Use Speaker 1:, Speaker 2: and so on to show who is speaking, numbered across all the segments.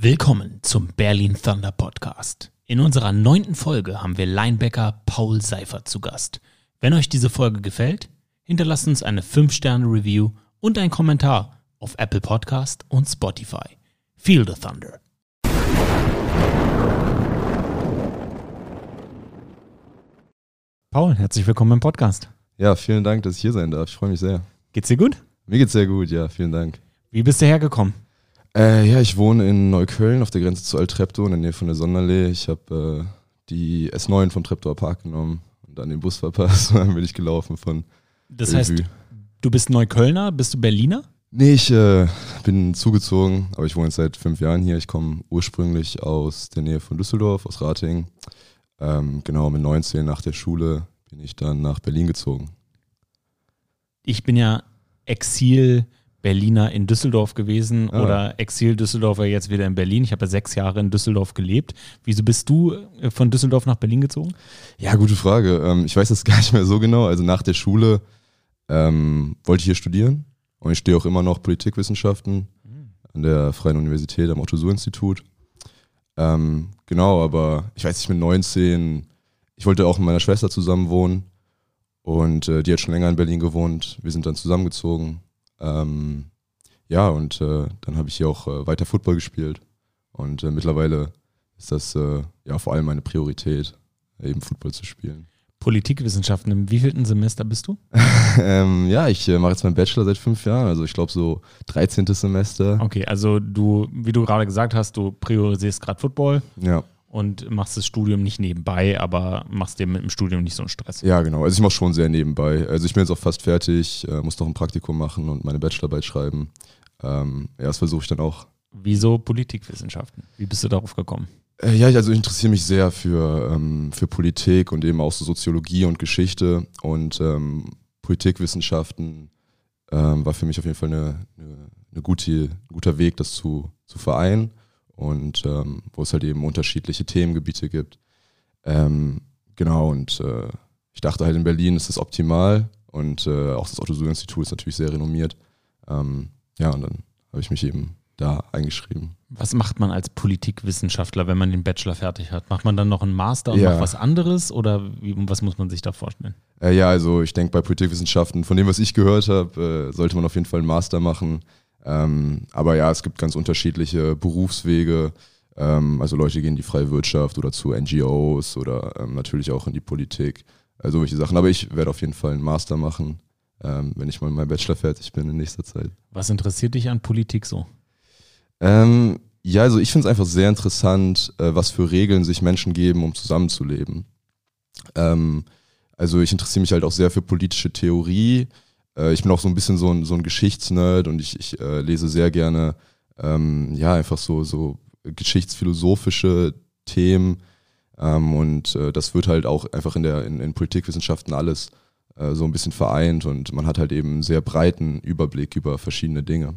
Speaker 1: Willkommen zum Berlin Thunder Podcast. In unserer neunten Folge haben wir Linebacker Paul Seifert zu Gast. Wenn euch diese Folge gefällt, hinterlasst uns eine 5-Sterne-Review und einen Kommentar auf Apple Podcast und Spotify. Feel the Thunder. Paul, herzlich willkommen im Podcast.
Speaker 2: Ja, vielen Dank, dass ich hier sein darf. Ich freue mich sehr.
Speaker 1: Geht's dir gut?
Speaker 2: Mir geht's sehr gut, ja, vielen Dank.
Speaker 1: Wie bist du hergekommen?
Speaker 2: Äh, ja, ich wohne in Neukölln auf der Grenze zu Altreptow in der Nähe von der Sonderlee. Ich habe äh, die S9 vom Treptower Park genommen und dann den Bus verpasst und dann bin ich gelaufen von
Speaker 1: Das heißt, du bist Neuköllner, bist du Berliner?
Speaker 2: Nee, ich äh, bin zugezogen, aber ich wohne jetzt seit fünf Jahren hier. Ich komme ursprünglich aus der Nähe von Düsseldorf, aus Ratingen. Ähm, genau, mit 19 nach der Schule bin ich dann nach Berlin gezogen.
Speaker 1: Ich bin ja Exil Berliner in Düsseldorf gewesen
Speaker 2: Ah.
Speaker 1: oder Exil-Düsseldorfer jetzt wieder in Berlin. Ich habe ja sechs Jahre in Düsseldorf gelebt. Wieso bist du äh, von Düsseldorf nach Berlin gezogen?
Speaker 2: Ja, gute Frage. Ähm, ich weiß das gar nicht mehr so genau. Also nach der Schule ähm, wollte ich hier studieren und ich stehe auch immer noch Politikwissenschaften an der Freien Universität am Otto-Suhr-Institut. Ähm, genau, aber ich weiß nicht, mit 19, ich wollte auch mit meiner Schwester zusammen wohnen und äh, die hat schon länger in Berlin gewohnt. Wir sind dann zusammengezogen. Ähm, ja, und äh, dann habe ich hier auch äh, weiter Football gespielt und äh, mittlerweile ist das äh, ja vor allem meine Priorität, eben Football zu spielen.
Speaker 1: Politikwissenschaften. Im wievielten Semester bist du?
Speaker 2: ähm, ja, ich äh, mache jetzt meinen Bachelor seit fünf Jahren, also ich glaube so 13. Semester.
Speaker 1: Okay, also du, wie du gerade gesagt hast, du priorisierst gerade Football
Speaker 2: Ja,
Speaker 1: und machst das Studium nicht nebenbei, aber machst dir mit dem Studium nicht so einen Stress.
Speaker 2: ja, genau. Also ich mache schon sehr nebenbei. Also ich bin jetzt auch fast fertig, äh, muss noch ein Praktikum machen und meine Bachelorarbeit schreiben. Ähm, ja, das versuche ich dann auch.
Speaker 1: Wieso Politikwissenschaften? Wie bist du darauf gekommen?
Speaker 2: Äh, ja, ich, also ich interessiere mich sehr für, ähm, für Politik und eben auch so Soziologie und Geschichte und ähm, Politikwissenschaften ähm, war für mich auf jeden Fall eine, eine, eine gute, ein guter Weg, das zu, zu vereinen und ähm, wo es halt eben unterschiedliche Themengebiete gibt. Ähm, genau, und äh, ich dachte halt in Berlin ist das optimal und äh, auch das Otto-Suhr-Institut ist natürlich sehr renommiert. Ähm, ja, und dann habe ich mich eben da eingeschrieben.
Speaker 1: Was macht man als Politikwissenschaftler, wenn man den Bachelor fertig hat? Macht man dann noch einen Master und
Speaker 2: Ja.
Speaker 1: macht was anderes oder wie, was muss man sich da vorstellen?
Speaker 2: Äh, ja, also ich denke bei Politikwissenschaften, von dem, was ich gehört habe, äh, sollte man auf jeden Fall einen Master machen. Ähm, aber ja, es gibt ganz unterschiedliche Berufswege. Ähm, also Leute gehen in die freie Wirtschaft oder zu NGOs oder ähm, natürlich auch in die Politik. Also solche Sachen. Aber ich werde auf jeden Fall einen Master machen, ähm, wenn ich mal mit meinem Bachelor fertig bin in nächster Zeit.
Speaker 1: Was interessiert dich an Politik so?
Speaker 2: Ähm, ja, also ich finde es einfach sehr interessant, äh, was für Regeln sich Menschen geben, um zusammenzuleben. Ähm, also ich interessiere mich halt auch sehr für politische Theorie. Äh, ich bin auch so ein bisschen so ein, so ein Geschichtsnerd und ich, ich äh, lese sehr gerne ähm, ja einfach so, so geschichtsphilosophische Themen. Ähm, und äh, das wird halt auch einfach in der in, in Politikwissenschaften alles äh, so ein bisschen vereint und man hat halt eben einen sehr breiten Überblick über verschiedene Dinge.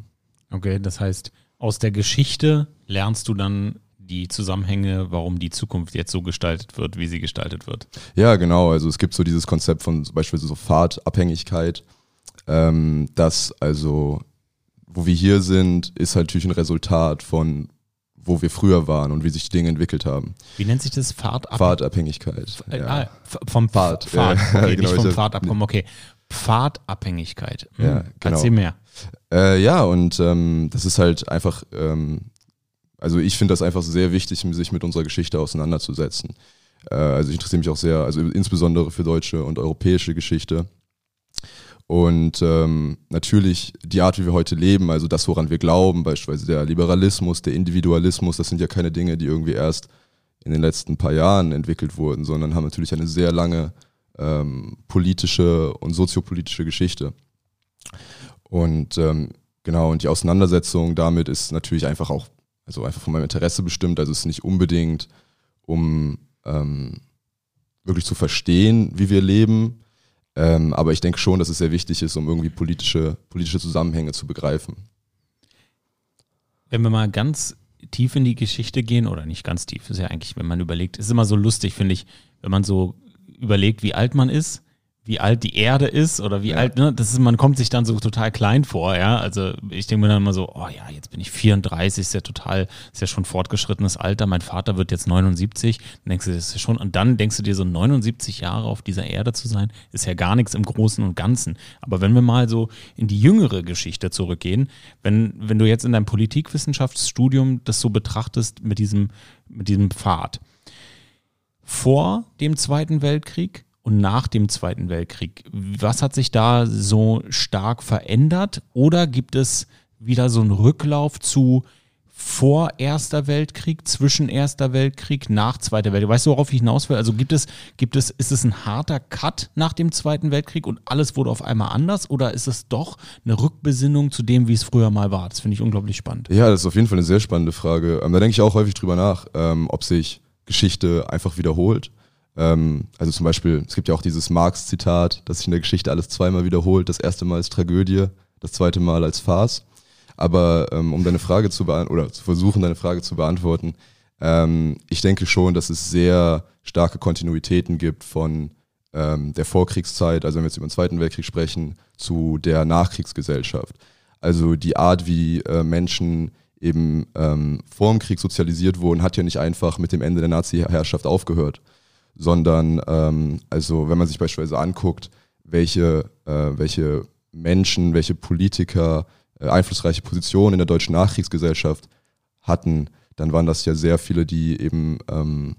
Speaker 1: Okay, das heißt, aus der Geschichte lernst du dann die Zusammenhänge, warum die Zukunft jetzt so gestaltet wird, wie sie gestaltet wird.
Speaker 2: Ja, genau. Also es gibt so dieses Konzept von zum Beispiel so Fahrtabhängigkeit, ähm, dass also, wo wir hier sind, ist halt natürlich ein Resultat von, wo wir früher waren und wie sich die Dinge entwickelt haben.
Speaker 1: Wie nennt sich das? Fahrtab
Speaker 2: Fahrtabhängigkeit.
Speaker 1: Äh,
Speaker 2: ja.
Speaker 1: ah, vom
Speaker 2: Fahrt,
Speaker 1: Pfad.
Speaker 2: ja,
Speaker 1: Okay,
Speaker 2: genau,
Speaker 1: nicht vom Pfadabkommen, okay. Pfadabhängigkeit. Hm,
Speaker 2: Ja, genau.
Speaker 1: Erzähl mehr.
Speaker 2: Äh, ja, und ähm, das ist halt einfach, ähm, also ich finde das einfach sehr wichtig, sich mit unserer Geschichte auseinanderzusetzen. Äh, also ich interessiere mich auch sehr, also insbesondere für deutsche und europäische Geschichte. Und ähm, natürlich die Art, wie wir heute leben, also das, woran wir glauben, beispielsweise der Liberalismus, der Individualismus, das sind ja keine Dinge, die irgendwie erst in den letzten paar Jahren entwickelt wurden, sondern haben natürlich eine sehr lange ähm, politische und soziopolitische Geschichte. Und ähm, genau, und die Auseinandersetzung damit ist natürlich einfach auch, also einfach von meinem Interesse bestimmt. Also es ist nicht unbedingt, um ähm, wirklich zu verstehen, wie wir leben. Ähm, aber ich denke schon, dass es sehr wichtig ist, um irgendwie politische, politische Zusammenhänge zu begreifen.
Speaker 1: Wenn wir mal ganz tief in die Geschichte gehen, oder nicht ganz tief, ist ja eigentlich, wenn man überlegt, ist immer so lustig, finde ich, wenn man so überlegt, wie alt man ist, wie alt die Erde ist oder wie ja. alt, ne, das ist, man kommt sich dann so total klein vor, ja. Also ich denke mir dann immer so, oh ja, jetzt bin ich 34, ist ja total, ist ja schon fortgeschrittenes Alter, mein Vater wird jetzt 79, dann denkst du, das ist schon, und dann denkst du dir so 79 Jahre auf dieser Erde zu sein, ist ja gar nichts im Großen und Ganzen. Aber wenn wir mal so in die jüngere Geschichte zurückgehen, wenn, wenn du jetzt in deinem Politikwissenschaftsstudium das so betrachtest mit diesem, mit diesem Pfad, vor dem Zweiten Weltkrieg und nach dem Zweiten Weltkrieg. Was hat sich da so stark verändert? Oder gibt es wieder so einen Rücklauf zu vor Erster Weltkrieg, zwischen Erster Weltkrieg, nach Zweiter Weltkrieg? Weißt du, worauf ich hinaus will? Also gibt es, gibt es, ist es ein harter Cut nach dem Zweiten Weltkrieg und alles wurde auf einmal anders? Oder ist es doch eine Rückbesinnung zu dem, wie es früher mal war? Das finde ich unglaublich spannend.
Speaker 2: Ja, das ist auf jeden Fall eine sehr spannende Frage. Ähm, da denke ich auch häufig drüber nach, ähm, ob sich Geschichte einfach wiederholt ähm, also zum Beispiel, es gibt ja auch dieses Marx-Zitat, dass sich in der Geschichte alles zweimal wiederholt. Das erste Mal als Tragödie, das zweite Mal als Farce. Aber ähm, um deine Frage zu beantworten, oder zu versuchen, deine Frage zu beantworten, ähm, ich denke schon, dass es sehr starke Kontinuitäten gibt von ähm, der Vorkriegszeit, also wenn wir jetzt über den Zweiten Weltkrieg sprechen, zu der Nachkriegsgesellschaft. Also die Art, wie äh, Menschen eben ähm, vor dem Krieg sozialisiert wurden, hat ja nicht einfach mit dem Ende der Nazi-Herrschaft aufgehört, sondern ähm, also wenn man sich beispielsweise anguckt, welche, äh, welche Menschen, welche Politiker äh, einflussreiche Positionen in der deutschen Nachkriegsgesellschaft hatten, dann waren das ja sehr viele, die eben ähm,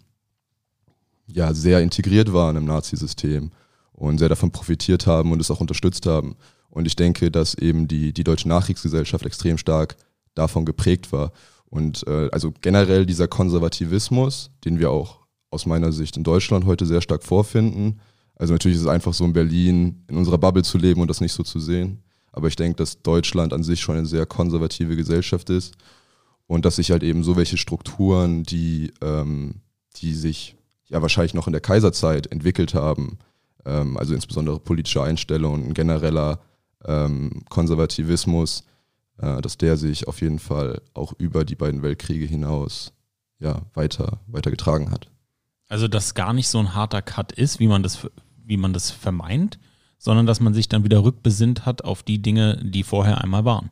Speaker 2: ja sehr integriert waren im Nazisystem und sehr davon profitiert haben und es auch unterstützt haben. Und ich denke, dass eben die, die deutsche Nachkriegsgesellschaft extrem stark davon geprägt war. Und äh, also generell dieser Konservativismus, den wir auch aus meiner Sicht in Deutschland heute sehr stark vorfinden. Also natürlich ist es einfach so in Berlin in unserer Bubble zu leben und das nicht so zu sehen. Aber ich denke, dass Deutschland an sich schon eine sehr konservative Gesellschaft ist und dass sich halt eben so welche Strukturen, die, ähm, die sich ja wahrscheinlich noch in der Kaiserzeit entwickelt haben, ähm, also insbesondere politische Einstellungen, ein genereller ähm, Konservativismus, äh, dass der sich auf jeden Fall auch über die beiden Weltkriege hinaus ja, weiter, weiter getragen hat.
Speaker 1: Also, dass gar nicht so ein harter Cut ist, wie man das, wie man das vermeint, sondern dass man sich dann wieder rückbesinnt hat auf die Dinge, die vorher einmal waren.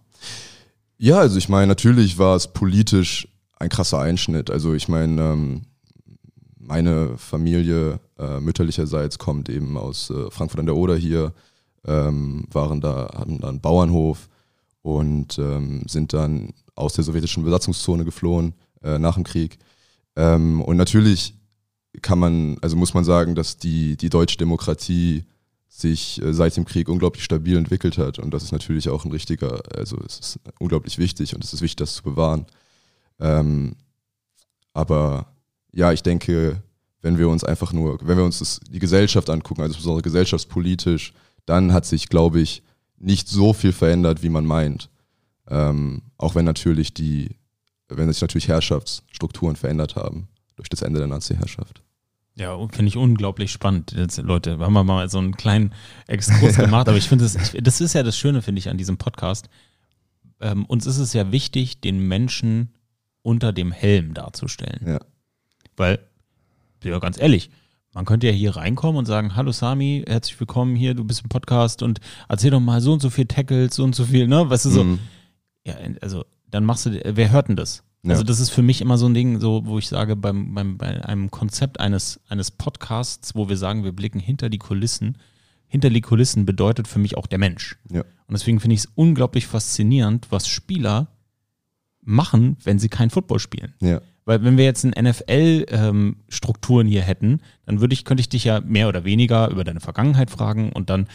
Speaker 2: Ja, also ich meine, natürlich war es politisch ein krasser Einschnitt. Also ich meine, ähm, meine Familie äh, mütterlicherseits kommt eben aus äh, Frankfurt an der Oder hier, ähm, waren da, hatten da einen Bauernhof und ähm, sind dann aus der sowjetischen Besatzungszone geflohen äh, nach dem Krieg. Und natürlich kann man, also muss man sagen, dass die, die deutsche Demokratie sich äh, seit dem Krieg unglaublich stabil entwickelt hat. Und das ist natürlich auch ein richtiger, also es ist unglaublich wichtig und es ist wichtig, das zu bewahren. Ähm, aber ja, ich denke, wenn wir uns einfach nur, wenn wir uns das, die Gesellschaft angucken, also insbesondere gesellschaftspolitisch, dann hat sich, glaube ich, nicht so viel verändert, wie man meint. Ähm, auch wenn natürlich die, wenn sich natürlich Herrschaftsstrukturen verändert haben durch das Ende der Nazi-Herrschaft.
Speaker 1: Ja, finde ich unglaublich spannend. Jetzt, Leute, haben wir mal so einen kleinen Exkurs gemacht, aber ich finde, das, das ist ja das Schöne, finde ich, an diesem Podcast. Ähm, uns ist es ja wichtig, den Menschen unter dem Helm darzustellen.
Speaker 2: Ja.
Speaker 1: Weil, ja, ganz ehrlich, man könnte ja hier reinkommen und sagen, hallo Sami, herzlich willkommen hier, du bist im Podcast und erzähl doch mal so und so viel Tackles, so und so viel, ne? Weißt du, so. Mhm. Ja, also, dann machst du, wer hört denn das? Ja. Also das ist für mich immer so ein Ding, so wo ich sage, beim, beim, bei einem Konzept eines, eines Podcasts, wo wir sagen, wir blicken hinter die Kulissen, hinter die Kulissen bedeutet für mich auch der Mensch.
Speaker 2: Ja.
Speaker 1: Und deswegen finde ich es unglaublich faszinierend, was Spieler machen, wenn sie kein Football spielen.
Speaker 2: Ja.
Speaker 1: Weil wenn wir jetzt ein NFL-Strukturen ähm, hier hätten, dann würde ich, könnte ich dich ja mehr oder weniger über deine Vergangenheit fragen und dann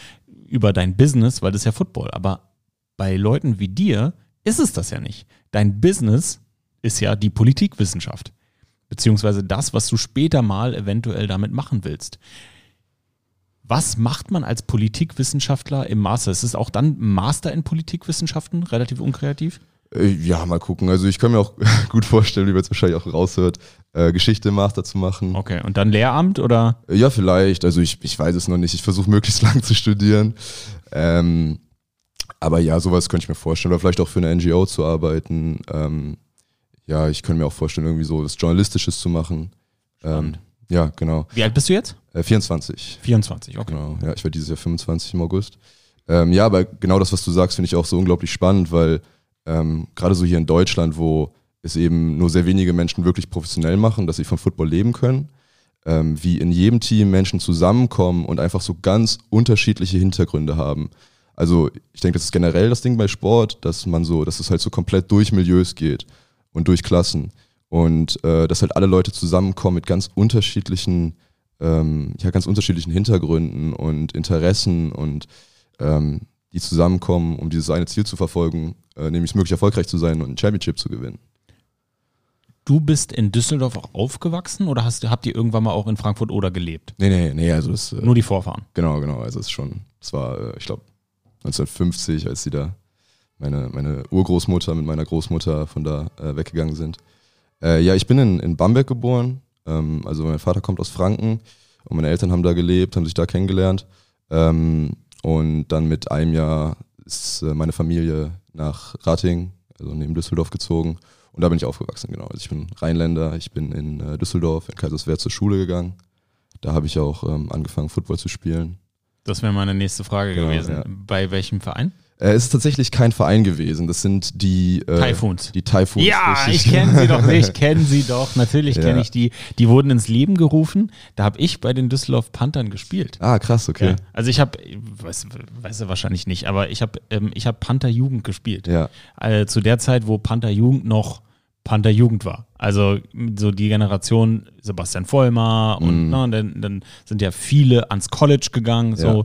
Speaker 1: über dein Business, weil das ist ja Football. Aber bei Leuten wie dir ist es das ja nicht. Dein Business ist ja die Politikwissenschaft. Beziehungsweise das, was du später mal eventuell damit machen willst. Was macht man als Politikwissenschaftler im Master? Ist es auch dann Master in Politikwissenschaften, relativ unkreativ?
Speaker 2: Äh, ja, mal gucken. Also ich kann mir auch gut vorstellen, wie man es wahrscheinlich auch raushört, äh, Geschichte im Master zu machen.
Speaker 1: Okay, und dann Lehramt oder?
Speaker 2: Äh, ja, vielleicht. Also ich, ich weiß es noch nicht. Ich versuche möglichst lang zu studieren. Ähm, aber ja, sowas könnte ich mir vorstellen. Oder vielleicht auch für eine NGO zu arbeiten. Ähm, ja, ich könnte mir auch vorstellen, irgendwie so was Journalistisches zu machen. Ähm, Ja, genau.
Speaker 1: Wie alt bist du jetzt?
Speaker 2: Äh, 24.
Speaker 1: 24, okay.
Speaker 2: Genau, ja, ich werde dieses Jahr 25 im August. Ähm, ja, aber genau das, was du sagst, finde ich auch so unglaublich spannend, weil ähm, gerade so hier in Deutschland, wo es eben nur sehr wenige Menschen wirklich professionell machen, dass sie vom Football leben können, ähm, wie in jedem Team Menschen zusammenkommen und einfach so ganz unterschiedliche Hintergründe haben. Also ich denke, das ist generell das Ding bei Sport, dass man so, dass es halt so komplett durch Milieus geht und durch Klassen und äh, dass halt alle Leute zusammenkommen mit ganz unterschiedlichen, ähm, ja ganz unterschiedlichen Hintergründen und Interessen und ähm, die zusammenkommen, um dieses eine Ziel zu verfolgen, äh, nämlich möglich erfolgreich zu sein und ein Championship zu gewinnen.
Speaker 1: Du bist in Düsseldorf auch aufgewachsen oder hast, habt ihr irgendwann mal auch in Frankfurt oder gelebt?
Speaker 2: Nee, nee, nee, also das, äh,
Speaker 1: Nur die Vorfahren.
Speaker 2: genau, genau, also es ist schon, es war, äh, ich glaube, 1950, als sie da, meine, meine Urgroßmutter mit meiner Großmutter von da äh, weggegangen sind. Äh, ja, ich bin in, in Bamberg geboren, ähm, also mein Vater kommt aus Franken und meine Eltern haben da gelebt, haben sich da kennengelernt ähm, und dann mit einem Jahr ist äh, meine Familie nach Rating, also neben Düsseldorf gezogen und da bin ich aufgewachsen, genau. Also ich bin Rheinländer, ich bin in äh, Düsseldorf, in Kaiserswerth zur Schule gegangen. Da habe ich auch ähm, angefangen, Football zu spielen.
Speaker 1: Das wäre meine nächste Frage
Speaker 2: Genau,
Speaker 1: gewesen.
Speaker 2: ja.
Speaker 1: Bei welchem Verein?
Speaker 2: Äh, es ist tatsächlich kein Verein gewesen. Das sind die äh,
Speaker 1: Typhoons.
Speaker 2: Die Typhoons.
Speaker 1: Ja,
Speaker 2: richtig.
Speaker 1: ich kenne sie doch, ich kenne sie doch. Natürlich kenne
Speaker 2: Ja.
Speaker 1: ich die. Die wurden ins Leben gerufen. Da habe ich bei den Düsseldorf Panthern gespielt.
Speaker 2: Ah, krass, okay.
Speaker 1: Ja. Also ich habe, weiß, weiß er wahrscheinlich nicht, aber ich habe ähm, ich hab Panther Jugend gespielt.
Speaker 2: Ja,
Speaker 1: äh, zu der Zeit, wo Panther Jugend noch Panther Jugend war. Also so die Generation Sebastian Vollmer und
Speaker 2: Mhm.
Speaker 1: na, dann, dann sind ja viele ans College gegangen. So.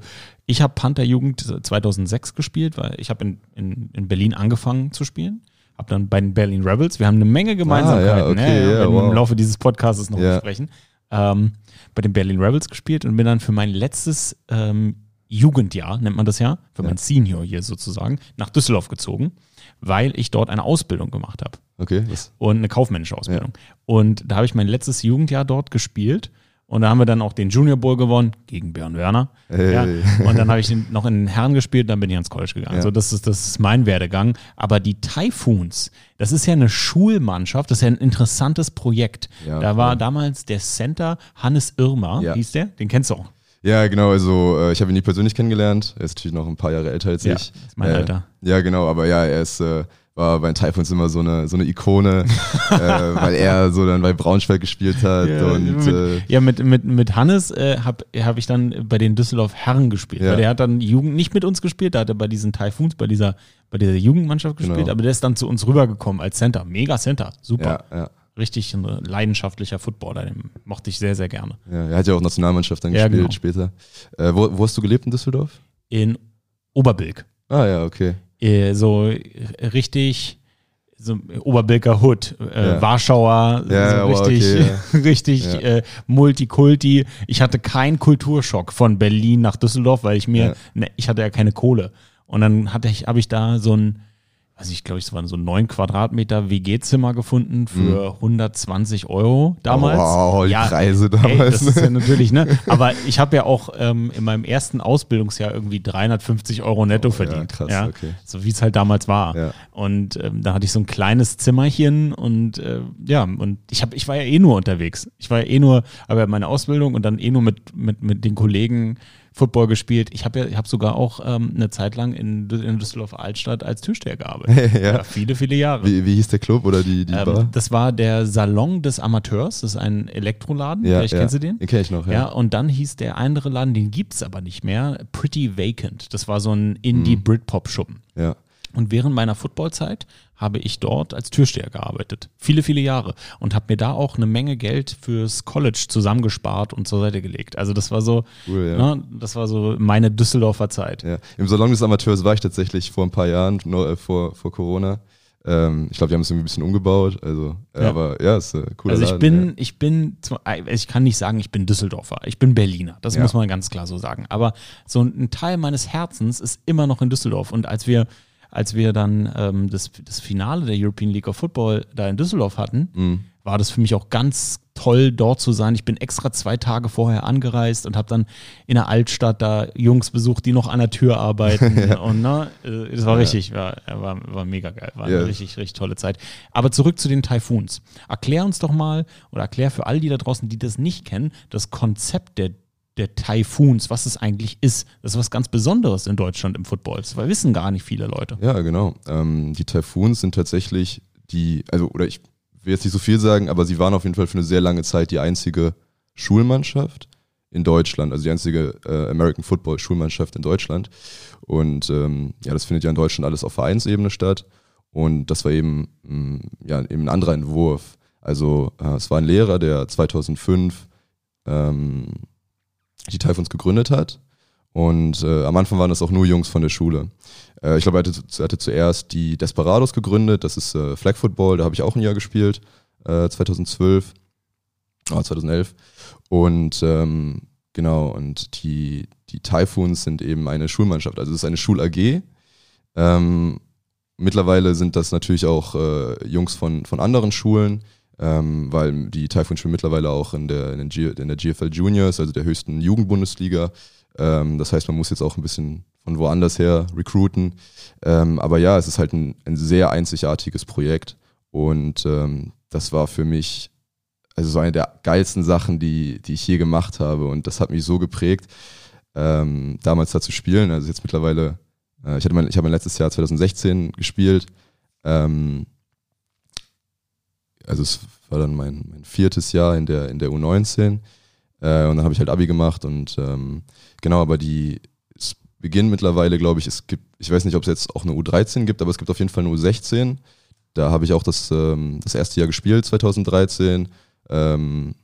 Speaker 2: Ja.
Speaker 1: Ich habe Panther Jugend 2006 gespielt, weil ich habe in, in, in Berlin angefangen zu spielen. Habe dann bei den Berlin Rebels, wir haben eine Menge Gemeinsamkeiten,
Speaker 2: Ah, ja, okay,
Speaker 1: ne,
Speaker 2: ja,
Speaker 1: im
Speaker 2: wow.
Speaker 1: Laufe dieses Podcasts noch
Speaker 2: Ja.
Speaker 1: besprechen. Ähm, bei den Berlin Rebels gespielt und bin dann für mein letztes ähm, Jugendjahr, nennt man das ja, für mein Senior hier sozusagen, nach Düsseldorf gezogen, weil ich dort eine Ausbildung gemacht habe
Speaker 2: okay. Was?
Speaker 1: und eine kaufmännische Ausbildung. Und da habe ich mein letztes Jugendjahr dort gespielt. Und da haben wir dann auch den Junior Bowl gewonnen gegen Björn Werner.
Speaker 2: Hey.
Speaker 1: Ja. Und dann habe ich noch in den Herren gespielt, dann bin ich ans College gegangen.
Speaker 2: Ja.
Speaker 1: So, das ist, das ist mein Werdegang. Aber die Typhoons, das ist ja eine Schulmannschaft, das ist ja ein interessantes Projekt.
Speaker 2: Ja,
Speaker 1: da war damals der Center Hannes Irmer, hieß der, den kennst du auch.
Speaker 2: Ja, genau. Also äh, ich habe ihn nie persönlich kennengelernt. Er ist natürlich noch ein paar Jahre älter als
Speaker 1: Ja,
Speaker 2: ich.
Speaker 1: ist mein
Speaker 2: äh,
Speaker 1: Alter.
Speaker 2: Ja, genau. Aber ja, er ist äh, war bei den Typhoons immer so eine so eine Ikone, äh, weil er so dann bei Braunschweig gespielt hat und
Speaker 1: mit,
Speaker 2: äh,
Speaker 1: ja, mit, mit, mit Hannes äh, habe hab ich dann bei den Düsseldorf Herren gespielt.
Speaker 2: Ja.
Speaker 1: Weil der hat dann Jugend nicht mit uns gespielt, da hat er bei diesen Typhoons, bei dieser, bei dieser Jugendmannschaft gespielt,
Speaker 2: Genau.
Speaker 1: aber der ist dann zu uns rübergekommen als Center. Mega Center, super.
Speaker 2: ja, ja,
Speaker 1: Richtig ein leidenschaftlicher Footballer, den mochte ich sehr, sehr gerne.
Speaker 2: ja. Er hat ja auch Nationalmannschaft dann
Speaker 1: Ja,
Speaker 2: gespielt
Speaker 1: genau.
Speaker 2: später. Äh, wo, wo hast du gelebt in Düsseldorf?
Speaker 1: In Oberbilk.
Speaker 2: Ah ja, okay.
Speaker 1: Äh, so richtig so Oberbilker Hood, äh,
Speaker 2: Ja.
Speaker 1: Warschauer,
Speaker 2: Ja,
Speaker 1: so richtig,
Speaker 2: okay,
Speaker 1: richtig
Speaker 2: Ja.
Speaker 1: äh, Multikulti. Ich hatte keinen Kulturschock von Berlin nach Düsseldorf, weil ich mir, ne, ich hatte ja keine Kohle. Und dann hatte ich, habe ich da so ein, also ich glaube, es waren so neun Quadratmeter WG-Zimmer gefunden für 120 Euro damals.
Speaker 2: Mhm. Wow, die Preise
Speaker 1: Ey,
Speaker 2: damals.
Speaker 1: das ist ja natürlich, ne? Aber ich habe ja auch ähm, in meinem ersten Ausbildungsjahr irgendwie 350 Euro netto
Speaker 2: Oh, ja,
Speaker 1: verdient.
Speaker 2: krass,
Speaker 1: ja?
Speaker 2: okay.
Speaker 1: So wie es halt damals war.
Speaker 2: Ja.
Speaker 1: Und ähm, da hatte ich so ein kleines Zimmerchen und äh, ja, und ich habe, ich war ja eh nur unterwegs. Ich war ja eh nur, aber ja meine Ausbildung und dann eh nur mit, mit, mit den Kollegen Football gespielt. Ich habe ja, ich habe sogar auch ähm, eine Zeit lang in, in Düsseldorf Altstadt als Türsteher gearbeitet.
Speaker 2: Ja.
Speaker 1: viele, viele Jahre.
Speaker 2: Wie, wie hieß der Club oder die, die Bar?
Speaker 1: Ähm, das war der Salon des Amateurs, das ist ein Elektroladen, vielleicht kennst du den?
Speaker 2: Den kenne ich noch,
Speaker 1: Ja.
Speaker 2: ja.
Speaker 1: und dann hieß der andere Laden, den gibt es aber nicht mehr, Pretty Vacant. Das war so ein
Speaker 2: Mhm.
Speaker 1: Indie-Britpop-Schuppen.
Speaker 2: ja.
Speaker 1: Und während meiner Footballzeit habe ich dort als Türsteher gearbeitet. Viele, viele Jahre. Und habe mir da auch eine Menge Geld fürs College zusammengespart und zur Seite gelegt. Also das war so,
Speaker 2: Cool, ja.
Speaker 1: ne, das war so meine Düsseldorfer Zeit.
Speaker 2: Ja, im Salon des Amateurs war ich tatsächlich vor ein paar Jahren, nur, äh, vor, vor Corona. Ähm, ich glaube, die haben es irgendwie ein bisschen umgebaut. Also, äh,
Speaker 1: Ja.
Speaker 2: aber ja, ist äh, cooler
Speaker 1: Also ich
Speaker 2: Laden,
Speaker 1: bin,
Speaker 2: ja.
Speaker 1: ich bin, äh, ich kann nicht sagen, ich bin Düsseldorfer. Ich bin Berliner. Das muss man ganz klar so sagen. Aber so ein Teil meines Herzens ist immer noch in Düsseldorf. Und als wir, als wir dann ähm, das, das Finale der European League of Football da in Düsseldorf hatten,
Speaker 2: Mhm.
Speaker 1: war das für mich auch ganz toll, dort zu sein. Ich bin extra zwei Tage vorher angereist und habe dann in der Altstadt da Jungs besucht, die noch an der Tür arbeiten. ja. Und ne, äh, das war richtig, war, war, war mega geil. War ja. eine richtig, richtig tolle Zeit. Aber zurück zu den Typhoons. Erklär uns doch mal oder erklär für all die da draußen, die das nicht kennen, das Konzept der der Typhoons, was es eigentlich ist. Das ist was ganz Besonderes in Deutschland im Football. Das wissen gar nicht viele Leute.
Speaker 2: Ja, genau. Ähm, die Typhoons sind tatsächlich die, also, oder ich will jetzt nicht so viel sagen, aber sie waren auf jeden Fall für eine sehr lange Zeit die einzige Schulmannschaft in Deutschland, also die einzige äh, American Football Schulmannschaft in Deutschland. Und ähm, ja, das findet ja in Deutschland alles auf Vereinsebene statt. Und das war eben, mh, mm, ja, eben ein anderer Entwurf. Also äh, es war ein Lehrer, der 2005 ähm, die Typhoons gegründet hat. Und äh, am Anfang waren das auch nur Jungs von der Schule. Äh, ich glaube, er hatte, hatte, zuerst die Desperados gegründet, das ist äh, Flag Football, da habe ich auch ein Jahr gespielt, 2012, oh, 2011. Und ähm, genau, und die, die Typhoons sind eben eine Schulmannschaft, also es ist eine Schul-AG. Ähm, mittlerweile sind das natürlich auch äh, Jungs von, von anderen Schulen, ähm, weil die Typhoons spielen mittlerweile auch in der, in, der, in der GFL Juniors, also der höchsten Jugendbundesliga. Ähm, das heißt, man muss jetzt auch ein bisschen von woanders her recruiten. Ähm, aber ja, es ist halt ein, ein sehr einzigartiges Projekt und ähm, das war für mich also so eine der geilsten Sachen, die, die ich je gemacht habe und das hat mich so geprägt, ähm, damals da zu spielen. Also jetzt mittlerweile, äh, ich, hatte mein, ich habe mein letztes Jahr 2016 gespielt. Ähm, also es war dann mein, mein viertes Jahr in der, in der U19 äh, und dann habe ich halt Abi gemacht und ähm, genau, aber die, es beginnt mittlerweile, glaube ich, es gibt, ich weiß nicht, ob es jetzt auch eine U13 gibt, aber es gibt auf jeden Fall eine U16. Da habe ich auch das, ähm, das erste Jahr gespielt, 2013. Ähm,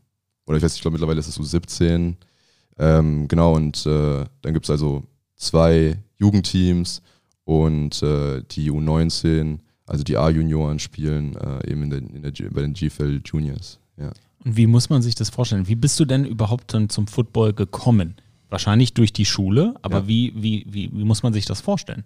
Speaker 2: oder ich weiß nicht, ich glaube mittlerweile ist es U17. Ähm, genau, und äh, dann gibt es also zwei Jugendteams und äh, die U19, also die A-Junioren spielen äh, eben in der, in der, bei den GFL Juniors. Ja.
Speaker 1: Und wie muss man sich das vorstellen? Wie bist du denn überhaupt dann zum Football gekommen? Wahrscheinlich durch die Schule, aber ja. wie, wie, wie, wie muss man sich das vorstellen?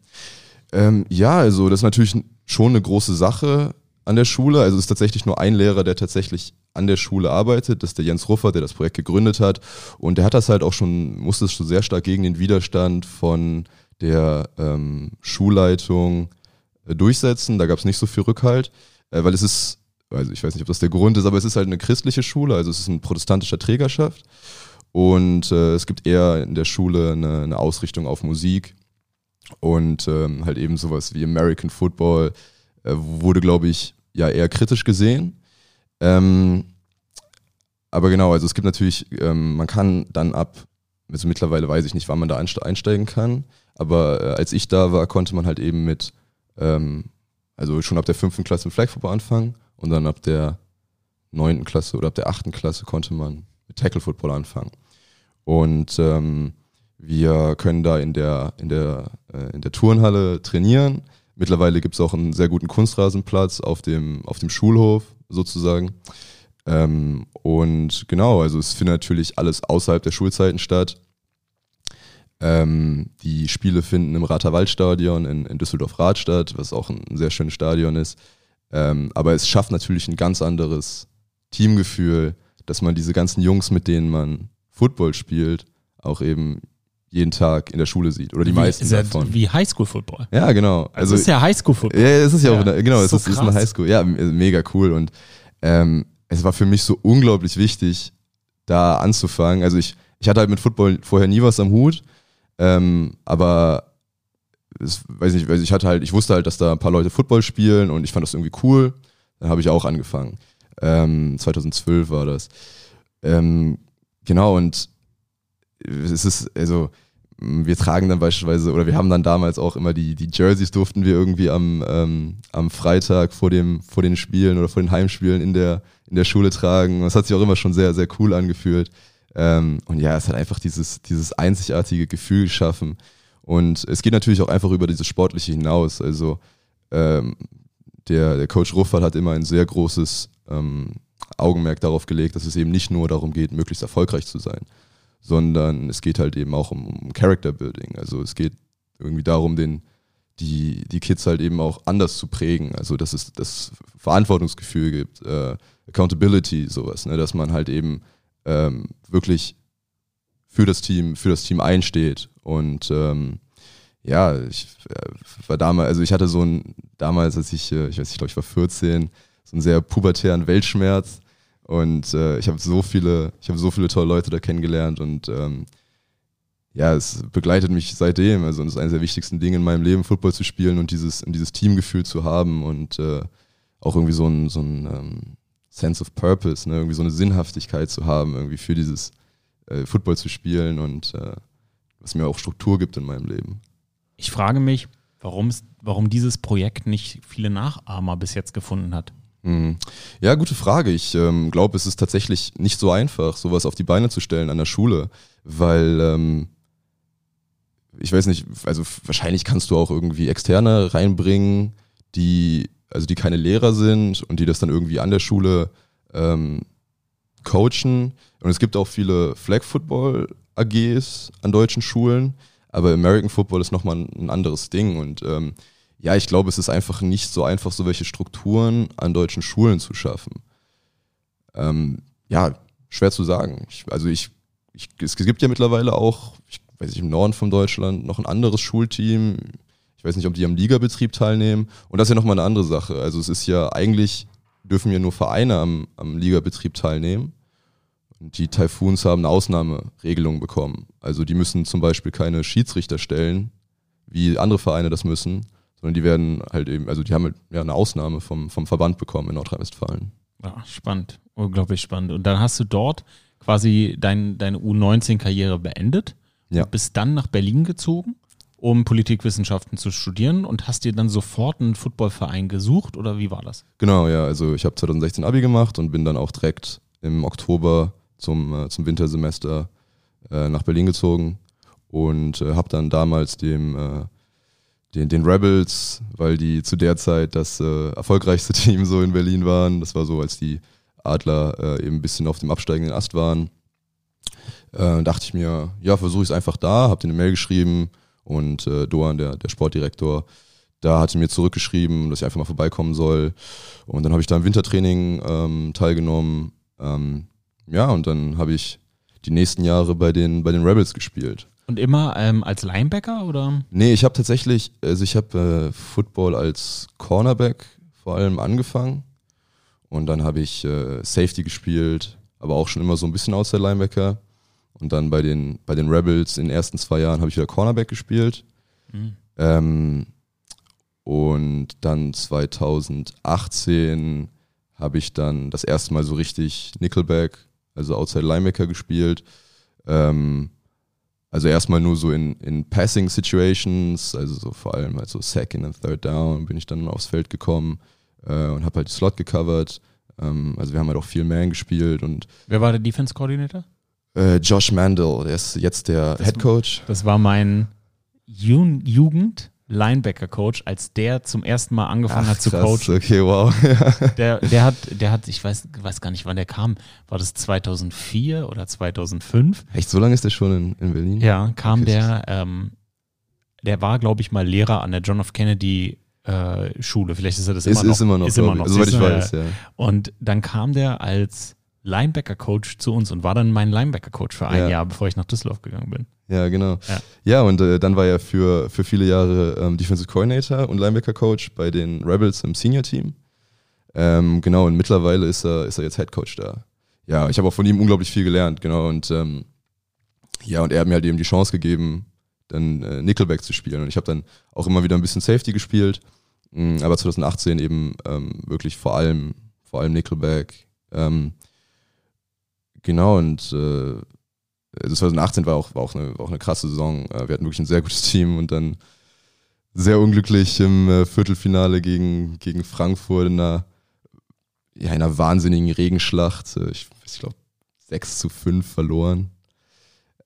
Speaker 2: Ähm, ja, also das ist natürlich schon eine große Sache an der Schule. Also es ist tatsächlich nur ein Lehrer, der tatsächlich an der Schule arbeitet. Das ist der Jens Ruffer, der das Projekt gegründet hat. Und der hat das halt auch schon, musste es schon sehr stark gegen den Widerstand von der ähm, Schulleitung durchsetzen. Da gab es nicht so viel Rückhalt, äh, weil es ist, also ich weiß nicht, ob das der Grund ist, aber es ist halt eine christliche Schule, also es ist eine protestantische Trägerschaft. Und äh, es gibt eher in der Schule eine, eine Ausrichtung auf Musik und ähm, halt eben sowas wie American Football äh, wurde, glaube ich, ja eher kritisch gesehen. Ähm, aber genau, also es gibt natürlich, ähm, man kann dann ab, also mittlerweile weiß ich nicht, wann man da einsteigen kann, aber äh, als ich da war, konnte man halt eben mit, ähm, also schon ab der fünften Klasse mit Flag Football anfangen und dann ab der neunten Klasse oder ab der achten Klasse konnte man mit Tackle Football anfangen. Und ähm, wir können da in der, in der, äh, in der Turnhalle trainieren. Mittlerweile gibt es auch einen sehr guten Kunstrasenplatz auf dem, auf dem Schulhof sozusagen. Ähm, und genau, also es findet natürlich alles außerhalb der Schulzeiten statt. Ähm, die Spiele finden im Raterwaldstadion in, in Düsseldorf-Rath statt, was auch ein, sehr schönes Stadion ist. Ähm, aber es schafft natürlich ein ganz anderes Teamgefühl, dass man diese ganzen Jungs, mit denen man Football spielt, auch eben jeden Tag in der Schule sieht oder die
Speaker 1: wie,
Speaker 2: meisten
Speaker 1: ist
Speaker 2: davon.
Speaker 1: Wie Highschool-Football.
Speaker 2: Ja, genau.
Speaker 1: Also, es ist ja Highschool-Football.
Speaker 2: Ja, es ist ja, auch, eine, genau, es so ist, ist, eine Highschool. Ja, mega cool und ähm, es war für mich so unglaublich wichtig, da anzufangen. Also ich, ich hatte halt mit Football vorher nie was am Hut, ähm, aber es, weiß nicht, ich hatte halt, ich wusste halt, dass da ein paar Leute Football spielen und ich fand das irgendwie cool. Dann habe ich auch angefangen. Ähm, 2012 war das. Ähm, genau, und es ist, also, wir tragen dann beispielsweise, oder wir haben dann damals auch immer die, die Jerseys durften wir irgendwie am, ähm, am Freitag vor, dem, vor den Spielen oder vor den Heimspielen in der, in der Schule tragen. Das hat sich auch immer schon sehr, sehr cool angefühlt. Ähm, und ja, es hat einfach dieses, dieses einzigartige Gefühl geschaffen. Und es geht natürlich auch einfach über dieses Sportliche hinaus. Also ähm, der, der Coach Ruffert hat immer ein sehr großes ähm, Augenmerk darauf gelegt, dass es eben nicht nur darum geht, möglichst erfolgreich zu sein, sondern es geht halt eben auch um, um Character Building. Also es geht irgendwie darum, den die, die Kids halt eben auch anders zu prägen. Also dass es das Verantwortungsgefühl gibt, äh, Accountability, sowas, ne? dass man halt eben ähm, wirklich für das Team, für das Team einsteht. Und ähm, ja, ich äh, war damals, also ich hatte so ein, damals, als ich, äh, ich weiß nicht, ich glaube, ich war 14, so einen sehr pubertären Weltschmerz. Und äh, ich habe so viele, ich habe so viele tolle Leute da kennengelernt und ähm, ja, es begleitet mich seitdem. Also, das ist eines der wichtigsten Dinge in meinem Leben, Football zu spielen und dieses, und dieses Teamgefühl zu haben und äh, auch irgendwie so ein, so ein ähm, Sense of Purpose, ne? irgendwie so eine Sinnhaftigkeit zu haben, irgendwie für dieses äh, Football zu spielen und äh, was mir auch Struktur gibt in meinem Leben.
Speaker 1: Ich frage mich, warum dieses Projekt nicht viele Nachahmer bis jetzt gefunden hat.
Speaker 2: Mhm. Ja, gute Frage. Ich ähm, glaube, es ist tatsächlich nicht so einfach, sowas auf die Beine zu stellen an der Schule, weil ähm, ich weiß nicht, also wahrscheinlich kannst du auch irgendwie Externe reinbringen, die, also die keine Lehrer sind und die das dann irgendwie an der Schule ähm, coachen. Und es gibt auch viele Flag Football AGs an deutschen Schulen, aber American Football ist nochmal ein anderes Ding und ähm, ja, ich glaube, es ist einfach nicht so einfach, so welche Strukturen an deutschen Schulen zu schaffen. Ähm, ja, schwer zu sagen. Ich, also ich, ich, es gibt ja mittlerweile auch, ich weiß nicht, im Norden von Deutschland noch ein anderes Schulteam. Ich weiß nicht, ob die am Ligabetrieb teilnehmen. Und das ist ja nochmal eine andere Sache. Also es ist ja eigentlich, dürfen ja nur Vereine am, am Ligabetrieb teilnehmen. Und die Typhoons haben eine Ausnahmeregelung bekommen. Also die müssen zum Beispiel keine Schiedsrichter stellen, wie andere Vereine das müssen, sondern die werden halt eben, also die haben halt, ja eine Ausnahme vom, vom Verband bekommen in Nordrhein-Westfalen.
Speaker 1: Ja, spannend, unglaublich spannend. Und dann hast du dort quasi dein, deine U19-Karriere beendet ja. bist dann nach Berlin gezogen, um Politikwissenschaften zu studieren und hast dir dann sofort einen Footballverein gesucht oder wie war das?
Speaker 2: Genau, ja, also ich habe 2016 Abi gemacht und bin dann auch direkt im Oktober zum, äh, zum Wintersemester äh, nach Berlin gezogen und äh, habe dann damals dem äh, den, den Rebels, weil die zu der Zeit das äh, erfolgreichste Team so in Berlin waren. Das war so, als die Adler äh, eben ein bisschen auf dem absteigenden Ast waren. Äh, dachte ich mir, ja, versuche ich es einfach da, habe eine Mail geschrieben und äh, Doan, der, der Sportdirektor, da hatte mir zurückgeschrieben, dass ich einfach mal vorbeikommen soll. Und dann habe ich da im Wintertraining ähm, teilgenommen. Ähm, ja, und dann habe ich die nächsten Jahre bei den, bei den Rebels gespielt.
Speaker 1: Und immer ähm, als Linebacker oder?
Speaker 2: Nee, ich habe tatsächlich, also ich habe äh, Football als Cornerback vor allem angefangen. Und dann habe ich äh, Safety gespielt, aber auch schon immer so ein bisschen aus der Linebacker. Und dann bei den, bei den Rebels in den ersten zwei Jahren habe ich wieder Cornerback gespielt. Mhm. Ähm, und dann 2018 habe ich dann das erste Mal so richtig Nickelback, also Outside Linebacker gespielt. Ähm, also erstmal nur so in, in Passing Situations, also so vor allem halt so Second and Third Down bin ich dann aufs Feld gekommen äh, und habe halt die Slot gecovert. Ähm, also wir haben halt auch viel Man gespielt und.
Speaker 1: Wer war der Defense Coordinator?
Speaker 2: Äh, Josh Mandel, der ist jetzt der das, Head Coach.
Speaker 1: Das war mein Jugend. Linebacker-Coach, als der zum ersten Mal angefangen Ach, hat zu krass, coachen.
Speaker 2: Okay, wow.
Speaker 1: der, der hat, der hat, ich weiß, weiß gar nicht, wann der kam. War das 2004 oder 2005?
Speaker 2: Echt, so lange ist der schon in, in Berlin?
Speaker 1: Ja, kam okay. der, ähm, der war, glaube ich, mal Lehrer an der John F. Kennedy äh, Schule. Vielleicht ist er das
Speaker 2: ist,
Speaker 1: immer noch.
Speaker 2: Ist immer noch,
Speaker 1: ist immer noch.
Speaker 2: Soweit ich weiß, ja.
Speaker 1: Und dann kam der als Linebacker-Coach zu uns und war dann mein Linebacker-Coach für ein ja. Jahr, bevor ich nach Düsseldorf gegangen bin.
Speaker 2: Ja, genau. Ja, ja und äh, dann war er für, für viele Jahre ähm, Defensive Coordinator und Linebacker-Coach bei den Rebels im Senior-Team. Ähm, genau, und mittlerweile ist er, ist er jetzt Head Coach da. Ja, ich habe auch von ihm unglaublich viel gelernt, genau. Und ähm, ja, und er hat mir halt eben die Chance gegeben, dann äh, Nickelback zu spielen. Und ich habe dann auch immer wieder ein bisschen Safety gespielt, mh, mm, aber 2018 eben ähm, wirklich vor allem, vor allem Nickelback. Ähm, Genau, und äh, 2018 war auch, war, auch eine, war auch eine krasse Saison. Äh, wir hatten wirklich ein sehr gutes Team und dann sehr unglücklich im äh, Viertelfinale gegen, gegen Frankfurt in einer, ja, in einer wahnsinnigen Regenschlacht. Äh, ich, ich glaube, 6 zu 5 verloren.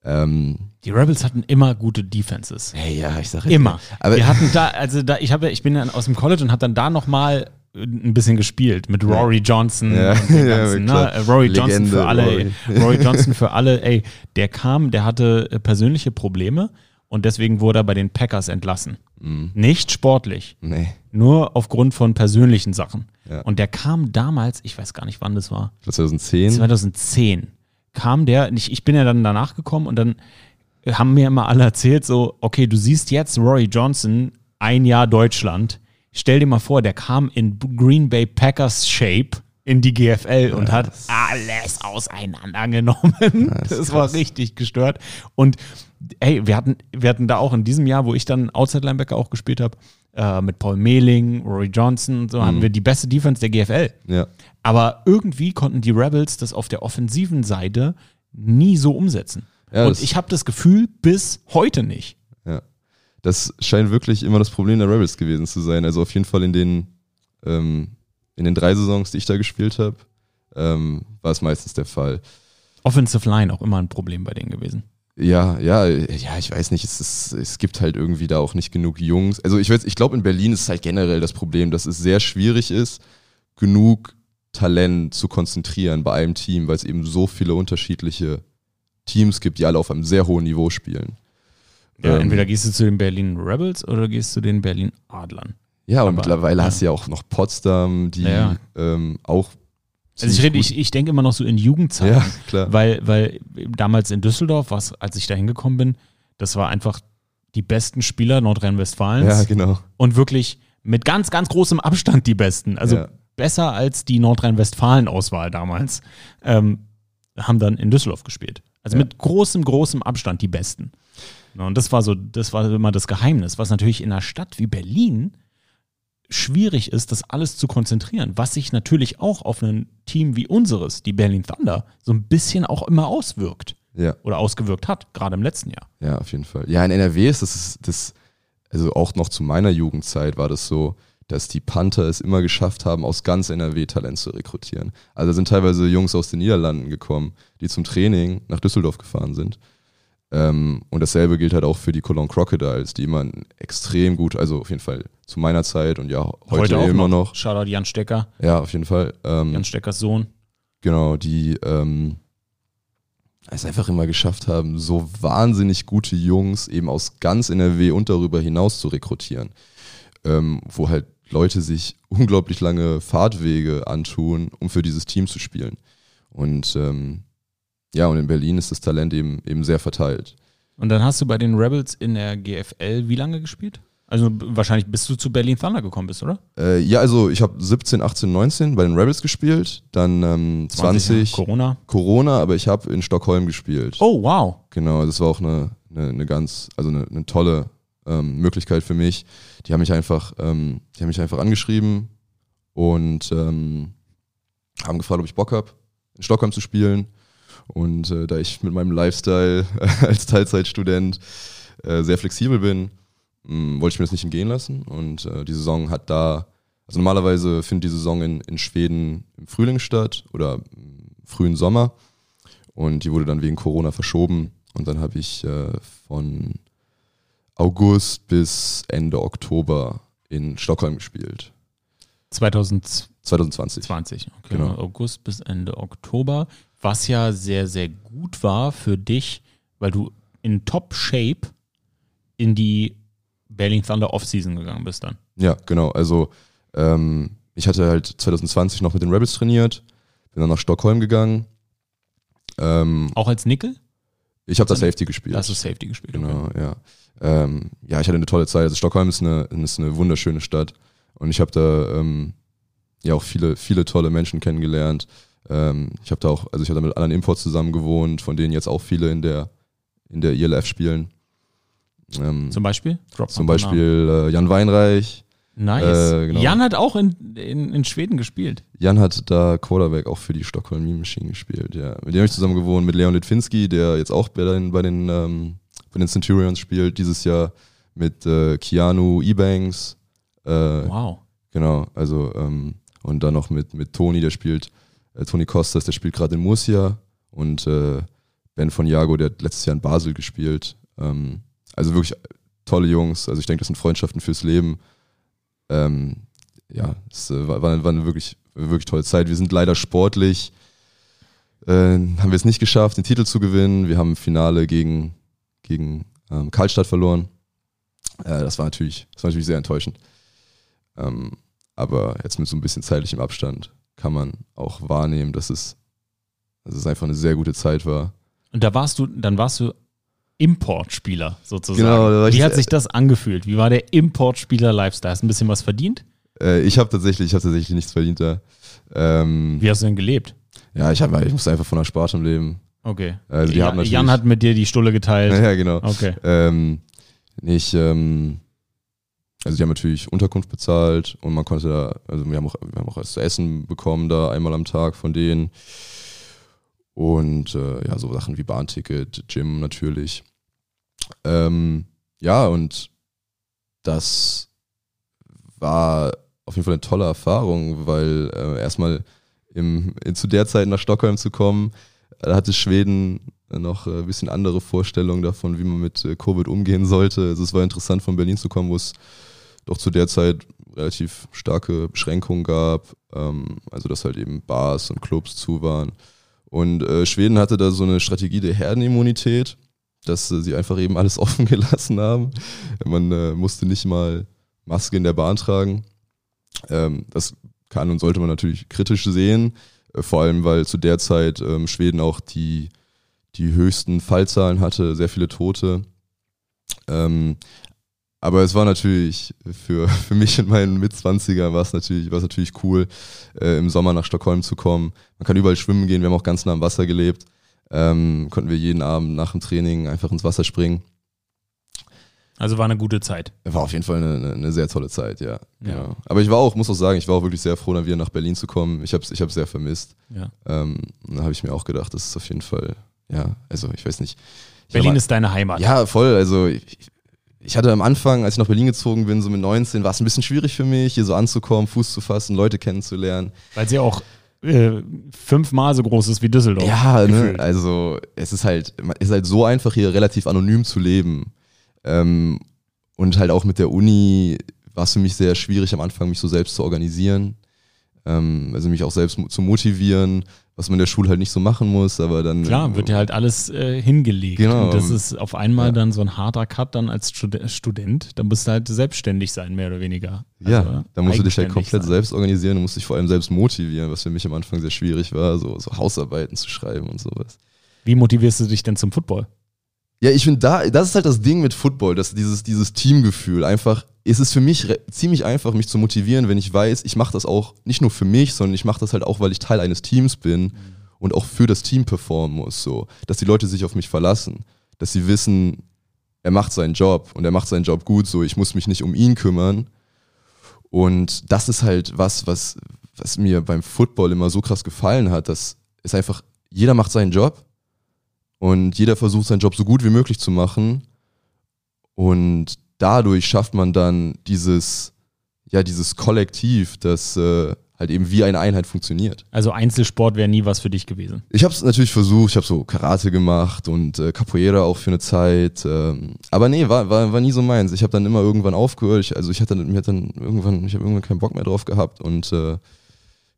Speaker 1: Ähm, die Rebels hatten immer gute Defenses.
Speaker 2: Hey, ja, ich sage
Speaker 1: immer. Aber wir hatten da, also da, ich habe, ich bin dann aus dem College und habe dann da nochmal ein bisschen gespielt mit Rory Johnson ja. und den ganzen, ja, ne? Rory Legende, Johnson für alle, Rory. Rory Johnson für alle, ey, der kam, der hatte äh, persönliche Probleme und deswegen wurde er bei den Packers entlassen.
Speaker 2: Mhm.
Speaker 1: Nicht sportlich,
Speaker 2: Nee.
Speaker 1: nur aufgrund von persönlichen Sachen.
Speaker 2: Ja.
Speaker 1: Und der kam damals, ich weiß gar nicht, wann das war,
Speaker 2: Ich glaub, 2010.
Speaker 1: 2010 kam der, ich, ich bin ja dann danach gekommen und dann haben mir immer alle erzählt, so, okay, du siehst jetzt Rory Johnson, ein Jahr Deutschland. Stell dir mal vor, der kam in Green Bay Packers Shape in die GFL und hat alles auseinandergenommen.
Speaker 2: das
Speaker 1: das war richtig gestört. Und ey, wir hatten, wir hatten da auch in diesem Jahr, wo ich dann Outside Linebacker auch gespielt habe, äh, mit Paul Mehling, Rory Johnson, so
Speaker 2: Mhm.
Speaker 1: hatten wir die beste Defense der GFL.
Speaker 2: Ja.
Speaker 1: Aber irgendwie konnten die Rebels das auf der offensiven Seite nie so umsetzen.
Speaker 2: Ja,
Speaker 1: Und ich habe das Gefühl, bis heute nicht.
Speaker 2: Das scheint wirklich immer das Problem der Rebels gewesen zu sein. Also auf jeden Fall in den, ähm, in den drei Saisons, die ich da gespielt habe, ähm, war es meistens der Fall.
Speaker 1: Offensive Line auch immer ein Problem bei denen gewesen.
Speaker 2: Ja, ja, ja, ich weiß nicht, es, ist, es gibt halt irgendwie da auch nicht genug Jungs. Also ich, weiß- ich glaube, in Berlin ist halt generell das Problem, dass es sehr schwierig ist, genug Talent zu konzentrieren bei einem Team, weil es eben so viele unterschiedliche Teams gibt, die alle auf einem sehr hohen Niveau spielen.
Speaker 1: Ja,
Speaker 2: Ähm,
Speaker 1: entweder gehst du zu den Berlin Rebels oder gehst du den Berlin Adlern.
Speaker 2: Ja, und
Speaker 1: Aber-
Speaker 2: mittlerweile
Speaker 1: ja.
Speaker 2: hast du ja auch noch Potsdam, die
Speaker 1: Ja.
Speaker 2: ähm, auch.
Speaker 1: Also ich rede, ich, ich denke immer noch so in Jugendzeiten.
Speaker 2: Ja, klar.
Speaker 1: Weil, weil damals in Düsseldorf, was, als ich da hingekommen bin, das war einfach die besten Spieler Nordrhein-Westfalens.
Speaker 2: Ja, genau.
Speaker 1: und wirklich mit ganz, ganz großem Abstand die besten. Also
Speaker 2: Ja.
Speaker 1: besser als die Nordrhein-Westfalen-Auswahl damals. Ähm, haben dann in Düsseldorf gespielt. Also
Speaker 2: Ja.
Speaker 1: mit großem, großem Abstand die besten. Ja, Und das war so, das war immer das Geheimnis, was natürlich in einer Stadt wie Berlin schwierig ist, das alles zu konzentrieren, was sich natürlich auch auf ein Team wie unseres, die Berlin Thunder, so ein bisschen auch immer auswirkt
Speaker 2: Ja,
Speaker 1: oder ausgewirkt hat, gerade im letzten Jahr.
Speaker 2: ja, auf jeden Fall. Ja, in NRW ist das, das, also auch noch zu meiner Jugendzeit war das so, dass die Panther es immer geschafft haben, aus ganz NRW Talent zu rekrutieren. Also da sind teilweise Jungs aus den Niederlanden gekommen, die zum Training nach Düsseldorf gefahren sind. Ähm, und dasselbe gilt halt auch für die Cologne Crocodiles, die immer ein extrem gut, also auf jeden Fall zu meiner Zeit und ja heute,
Speaker 1: auch
Speaker 2: immer noch.
Speaker 1: Shoutout Jan Stecker,
Speaker 2: Ja, auf jeden Fall. Ähm,
Speaker 1: Jan Steckers Sohn.
Speaker 2: Genau, die ähm, es einfach immer geschafft haben, so wahnsinnig gute Jungs eben aus ganz NRW und darüber hinaus zu rekrutieren. Ähm, wo halt Leute sich unglaublich lange Fahrtwege antun, um für dieses Team zu spielen. Und ähm, ja, und in Berlin ist das Talent eben, eben sehr verteilt.
Speaker 1: Und dann hast du bei den Rebels in der GFL wie lange gespielt? Also wahrscheinlich bis du zu Berlin Thunder gekommen bist, oder?
Speaker 2: Äh, ja, also ich habe 17, 18, 19 bei den Rebels gespielt, dann ähm, 20,
Speaker 1: Corona.
Speaker 2: Corona, aber ich habe in Stockholm gespielt.
Speaker 1: Oh, wow.
Speaker 2: Genau, das war auch eine, eine, eine ganz, also eine, eine tolle ähm, Möglichkeit für mich. Die haben mich einfach, ähm, die haben mich einfach angeschrieben und ähm, haben gefragt, ob ich Bock habe, in Stockholm zu spielen. Und äh, da ich mit meinem Lifestyle als Teilzeitstudent äh, sehr flexibel bin, mh, wollte ich mir das nicht entgehen lassen. Und äh, die Saison hat da, also normalerweise findet die Saison in, in Schweden im Frühling statt oder im frühen Sommer. Und die wurde dann wegen Corona verschoben. Und dann habe ich äh, von August bis Ende Oktober in Stockholm gespielt.
Speaker 1: 2020,
Speaker 2: 2020.
Speaker 1: okay.
Speaker 2: Genau.
Speaker 1: August bis Ende Oktober, was ja sehr, sehr gut war für dich, weil du in Top-Shape in die Berlin Thunder Offseason gegangen bist dann.
Speaker 2: Ja, genau. Also ähm, ich hatte halt 2020 noch mit den Rebels trainiert, bin dann nach Stockholm gegangen. Ähm,
Speaker 1: Auch als Nickel?
Speaker 2: ich habe da Safety gespielt.
Speaker 1: Das ist Safety gespielt.
Speaker 2: Genau, ja. Ähm, ja, ich hatte eine tolle Zeit. Also Stockholm ist eine, ist eine wunderschöne Stadt und ich habe da ähm, ja auch viele, viele tolle Menschen kennengelernt. Ähm, ich habe da auch, also ich habe da mit anderen Imports zusammen gewohnt, von denen jetzt auch viele in der, in der ILF spielen. Ähm,
Speaker 1: Zum Beispiel? Drop
Speaker 2: zum Beispiel äh, Jan Weinreich.
Speaker 1: Nice.
Speaker 2: äh, genau.
Speaker 1: Jan hat auch in, in, in Schweden gespielt.
Speaker 2: Jan hat da Quarterback auch für die Stockholm Meme Machine gespielt, ja. Mit dem habe ich zusammen gewohnt, mit Leon Litwinski, der jetzt auch bei den, bei den, ähm, bei den Centurions spielt, dieses Jahr mit äh, Keanu Ebanks. Äh,
Speaker 1: Wow.
Speaker 2: Genau, also ähm, und dann noch mit, mit Toni, der spielt, äh, Toni Kostas, der spielt gerade in Murcia und äh, Ben von Jago, der hat letztes Jahr in Basel gespielt. Ähm, also wirklich tolle Jungs, also ich denke, das sind Freundschaften fürs Leben. Ähm, ja, es äh, war, war, eine wirklich, wirklich tolle Zeit. Wir sind leider sportlich, äh, haben wir es nicht geschafft, den Titel zu gewinnen. Wir haben im Finale gegen, gegen ähm, Karlstadt verloren. Äh, das, war natürlich, das war natürlich sehr enttäuschend. Ähm, aber jetzt mit so ein bisschen zeitlichem Abstand kann man auch wahrnehmen, dass es, dass es einfach eine sehr gute Zeit war.
Speaker 1: Und da warst du, dann warst du Importspieler sozusagen.
Speaker 2: Genau,
Speaker 1: Wie hat sich das angefühlt? Wie war der Importspieler-Lifestyle? Hast du ein bisschen was verdient?
Speaker 2: Äh, ich habe tatsächlich, ich habe tatsächlich nichts verdient da. Ähm,
Speaker 1: Wie hast du denn gelebt?
Speaker 2: ja, ich, hab, ich musste einfach von der Spartum leben.
Speaker 1: Okay.
Speaker 2: Also die
Speaker 1: Ja-
Speaker 2: haben natürlich-
Speaker 1: Jan hat mit dir die Stulle geteilt.
Speaker 2: Ja, genau.
Speaker 1: Okay.
Speaker 2: Ähm, nicht, ähm, also die haben natürlich Unterkunft bezahlt und man konnte da, also wir haben auch, wir haben auch was zu essen bekommen da einmal am Tag von denen. Und äh, ja, so Sachen wie Bahnticket, Gym natürlich. Ähm, ja, und das war auf jeden Fall eine tolle Erfahrung, weil äh, erstmal im, in, zu der Zeit nach Stockholm zu kommen, da hatte Schweden noch äh, ein bisschen andere Vorstellungen davon, wie man mit äh, Covid umgehen sollte. Also es war interessant, von Berlin zu kommen, wo es doch zu der Zeit relativ starke Beschränkungen gab. Ähm, also dass halt eben Bars und Clubs zu waren. Und äh, Schweden hatte da so eine Strategie der Herdenimmunität, dass äh, sie einfach eben alles offen gelassen haben. Man äh, musste nicht mal Maske in der Bahn tragen. Ähm, das kann und sollte man natürlich kritisch sehen, äh, vor allem weil zu der Zeit ähm, Schweden auch die, die höchsten Fallzahlen hatte, sehr viele Tote. Ähm, aber es war natürlich für, für mich in meinen Mitzwanzigern war es natürlich, war es natürlich cool, äh, im Sommer nach Stockholm zu kommen. Man kann überall schwimmen gehen, wir haben auch ganz nah am Wasser gelebt. Ähm, konnten wir jeden Abend nach dem Training einfach ins Wasser springen.
Speaker 1: Also war eine gute Zeit.
Speaker 2: War auf jeden Fall eine, eine, sehr tolle Zeit, ja.
Speaker 1: Ja.
Speaker 2: Genau. Aber ich war auch, muss auch sagen, ich war auch wirklich sehr froh, dann wieder nach Berlin zu kommen. Ich habe es ich hab's sehr vermisst.
Speaker 1: Ja.
Speaker 2: Ähm, da habe ich mir auch gedacht, das ist auf jeden Fall, ja, also ich weiß nicht. Ich
Speaker 1: Berlin
Speaker 2: hab-
Speaker 1: ist deine Heimat.
Speaker 2: Ja, voll. Also ich, ich hatte am Anfang, als ich nach Berlin gezogen bin, so mit 19, war es ein bisschen schwierig für mich, hier so anzukommen, Fuß zu fassen, Leute kennenzulernen.
Speaker 1: Weil sie auch äh, fünfmal so groß ist wie Düsseldorf.
Speaker 2: Ja, ne? also es ist halt, es ist halt so einfach hier relativ anonym zu leben. Ähm, und halt auch mit der Uni war es für mich sehr schwierig am Anfang, mich so selbst zu organisieren. Ähm, also mich auch selbst zu motivieren, was man in der Schule halt nicht so machen muss, aber dann.
Speaker 1: Klar, wird ja halt alles äh, hingelegt.
Speaker 2: Genau.
Speaker 1: Und das ist auf einmal
Speaker 2: Ja.
Speaker 1: dann so ein harter Cut dann als Stud Student. Da musst du halt selbstständig sein, mehr oder weniger.
Speaker 2: Ja,
Speaker 1: Also,
Speaker 2: da musst du dich halt komplett
Speaker 1: sein.
Speaker 2: selbst organisieren, du musst dich vor allem selbst motivieren, was für mich am Anfang sehr schwierig war, so, so Hausarbeiten zu schreiben und sowas.
Speaker 1: Wie motivierst du dich denn zum Football?
Speaker 2: Ja, ich finde da, das ist halt das Ding mit Football, dass dieses, dieses Teamgefühl einfach, es ist für mich ziemlich einfach, mich zu motivieren, wenn ich weiß, ich mache das auch nicht nur für mich, sondern ich mache das halt auch, weil ich Teil eines Teams bin und auch für das Team performen muss, so, dass die Leute sich auf mich verlassen, dass sie wissen, er macht seinen Job und er macht seinen Job gut, so, ich muss mich nicht um ihn kümmern. Und das ist halt was, was, was mir beim Football immer so krass gefallen hat, dass es einfach, jeder macht seinen Job und jeder versucht seinen Job so gut wie möglich zu machen. Und dadurch schafft man dann dieses, ja, dieses Kollektiv, das äh, halt eben wie eine Einheit funktioniert.
Speaker 1: Also Einzelsport wäre nie was für dich gewesen.
Speaker 2: Ich habe es natürlich versucht, ich habe so Karate gemacht und äh, Capoeira auch für eine Zeit. Ähm, aber nee, war, war, war nie so meins. Ich habe dann immer irgendwann aufgehört. Ich, also ich hatte mir hat dann irgendwann, ich habe irgendwann keinen Bock mehr drauf gehabt. Und äh,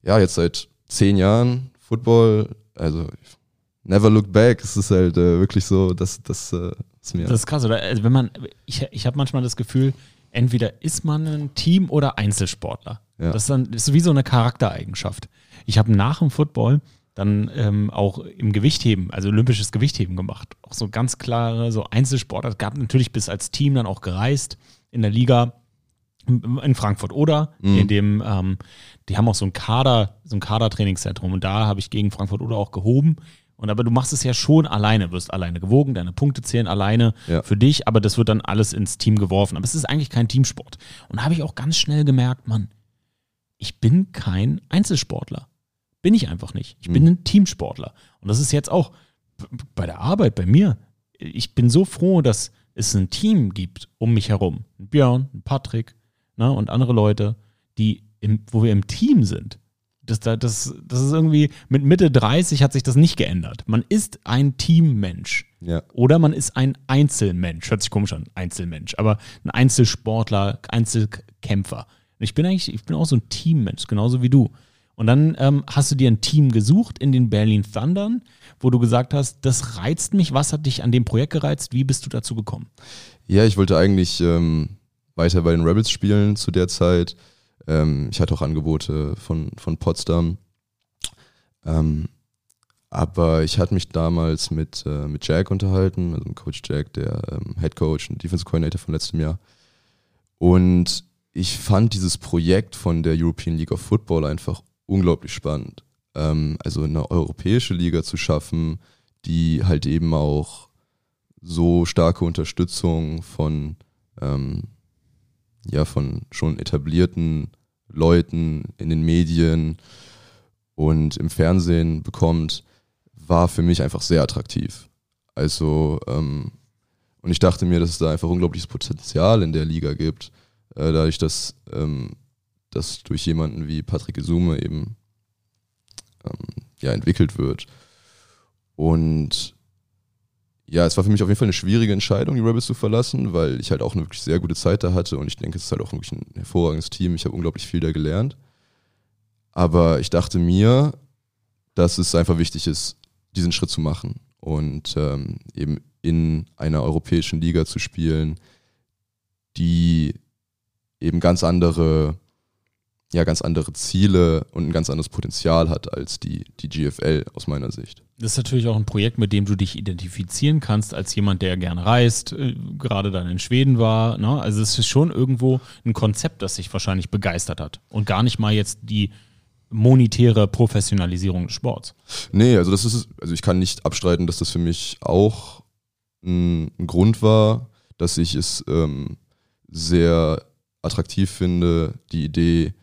Speaker 2: ja, jetzt seit zehn Jahren Football, also never look back. Es ist halt äh, wirklich so, dass das äh, ist mir.
Speaker 1: Das ist krass, oder? Also wenn man, ich, ich habe manchmal das Gefühl, entweder ist man ein Team oder Einzelsportler.
Speaker 2: Ja.
Speaker 1: Das ist dann das ist wie so eine Charaktereigenschaft. Ich habe nach dem Football dann ähm, auch im Gewichtheben, also olympisches Gewichtheben gemacht. Auch so ganz klare, so Einzelsportler. Es gab natürlich bis als Team dann auch gereist in der Liga in Frankfurt oder
Speaker 2: Mhm.
Speaker 1: in dem, ähm, die haben auch so ein Kader, so ein Kadertrainingszentrum und da habe ich gegen Frankfurt oder auch gehoben. Und aber du machst es ja schon alleine, wirst alleine gewogen, deine Punkte zählen alleine
Speaker 2: Ja.
Speaker 1: für dich, aber das wird dann alles ins Team geworfen. Aber es ist eigentlich kein Teamsport. Und da habe ich auch ganz schnell gemerkt, Mann, ich bin kein Einzelsportler. Bin ich einfach nicht. Ich bin
Speaker 2: Mhm.
Speaker 1: ein Teamsportler. Und das ist jetzt auch bei der Arbeit, bei mir. Ich bin so froh, dass es ein Team gibt um mich herum. Ein Björn, ein Patrick ne, und andere Leute, die im, wo wir im Team sind. Das, da- das, das ist irgendwie, mit Mitte 30 hat sich das nicht geändert. Man ist ein Teammensch.
Speaker 2: ja.
Speaker 1: Oder man ist ein Einzelmensch. Hört sich komisch an, Einzelmensch. Aber ein Einzelsportler, Einzelkämpfer. Ich bin eigentlich, ich bin auch so ein Teammensch, genauso wie du. Und dann ähm, hast du dir ein Team gesucht in den Berlin Thundern, wo du gesagt hast, das reizt mich. Was hat dich an dem Projekt gereizt? Wie bist du dazu gekommen?
Speaker 2: Ja, ich wollte eigentlich ähm, weiter bei den Rebels spielen zu der Zeit. Ähm, ich hatte auch Angebote von, von Potsdam. Ähm, aber ich hatte mich damals mit, äh, mit Jack unterhalten, also Coach Jack, der ähm, Head Coach und Defense Coordinator von letztem Jahr. Und ich fand dieses Projekt von der European League of Football einfach unglaublich spannend. Ähm, also eine europäische Liga zu schaffen, die halt eben auch so starke Unterstützung von, ähm, ja, von schon etablierten Leuten in den Medien und im Fernsehen bekommt, war für mich einfach sehr attraktiv. Also, ähm, und ich dachte mir, dass es da einfach unglaubliches Potenzial in der Liga gibt, äh, dadurch, dass ähm, das durch jemanden wie Patrick Isume eben ähm, ja, entwickelt wird. Und ja, es war für mich auf jeden Fall eine schwierige Entscheidung, die Rebels zu verlassen, weil ich halt auch eine wirklich sehr gute Zeit da hatte und ich denke, es ist halt auch wirklich ein hervorragendes Team. Ich habe unglaublich viel da gelernt. Aber ich dachte mir, dass es einfach wichtig ist, diesen Schritt zu machen und ähm, eben in einer europäischen Liga zu spielen, die eben ganz andere ja ganz andere Ziele und ein ganz anderes Potenzial hat als die, die GFL aus meiner Sicht.
Speaker 1: Das ist natürlich auch ein Projekt, mit dem du dich identifizieren kannst als jemand, der gerne reist, äh, gerade dann in Schweden war. Ne? Also es ist schon irgendwo ein Konzept, das sich wahrscheinlich begeistert hat und gar nicht mal jetzt die monetäre Professionalisierung des Sports.
Speaker 2: Nee, also das ist, also ich kann nicht abstreiten, dass das für mich auch ein, ein Grund war, dass ich es ähm, sehr attraktiv finde, die Idee,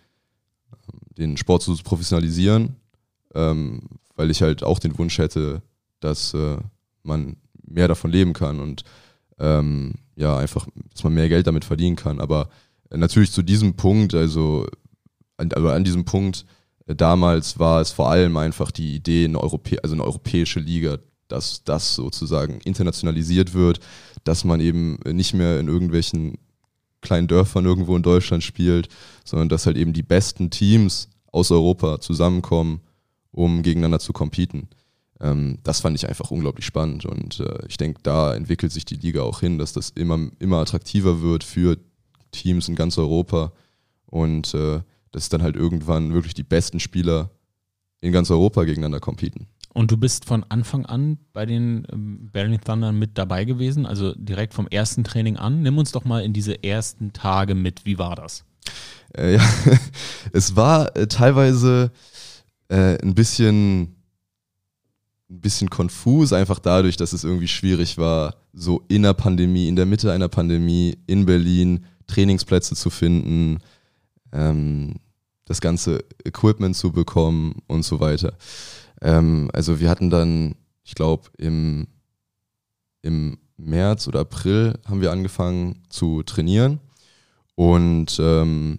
Speaker 2: den Sport zu professionalisieren, ähm, weil ich halt auch den Wunsch hätte, dass äh, man mehr davon leben kann und ähm, ja, einfach, dass man mehr Geld damit verdienen kann. Aber natürlich zu diesem Punkt, also an, also an diesem Punkt, äh, damals war es vor allem einfach die Idee, eine, Europä also eine europäische Liga, dass das sozusagen internationalisiert wird, dass man eben nicht mehr in irgendwelchen kleinen Dörfern irgendwo in Deutschland spielt, sondern dass halt eben die besten Teams aus Europa zusammenkommen, um gegeneinander zu competen. Ähm, das fand ich einfach unglaublich spannend und äh, ich denke, da entwickelt sich die Liga auch hin, dass das immer, immer attraktiver wird für Teams in ganz Europa und äh, dass dann halt irgendwann wirklich die besten Spieler in ganz Europa gegeneinander competen.
Speaker 1: Und du bist von Anfang an bei den ähm, Berlin Thunder mit dabei gewesen, also direkt vom ersten Training an. Nimm uns doch mal in diese ersten Tage mit. Wie war das?
Speaker 2: Äh, ja, es war äh, teilweise äh, ein bisschen ein bisschen konfus, einfach dadurch, dass es irgendwie schwierig war, so in der Pandemie, in der Mitte einer Pandemie in Berlin Trainingsplätze zu finden, ähm, das ganze Equipment zu bekommen und so weiter. Ähm, also wir hatten dann, ich glaube, im, im März oder April haben wir angefangen zu trainieren. Und ähm,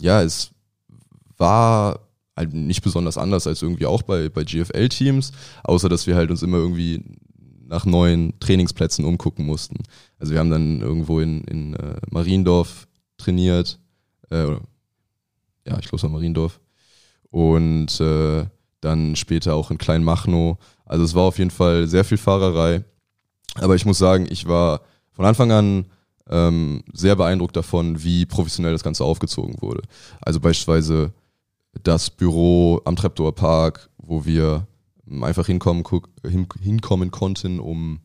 Speaker 2: ja, es war halt nicht besonders anders als irgendwie auch bei, bei GFL-Teams, außer dass wir halt uns immer irgendwie nach neuen Trainingsplätzen umgucken mussten. Also wir haben dann irgendwo in, in äh, Mariendorf trainiert, äh, ja, ich glaube es war Mariendorf. Und äh, dann später auch in Kleinmachnow. Also es war auf jeden Fall sehr viel Fahrerei. Aber ich muss sagen, ich war von Anfang an ähm, sehr beeindruckt davon, wie professionell das Ganze aufgezogen wurde. Also beispielsweise das Büro am Treptower Park, wo wir einfach hinkommen, hin, hinkommen konnten, um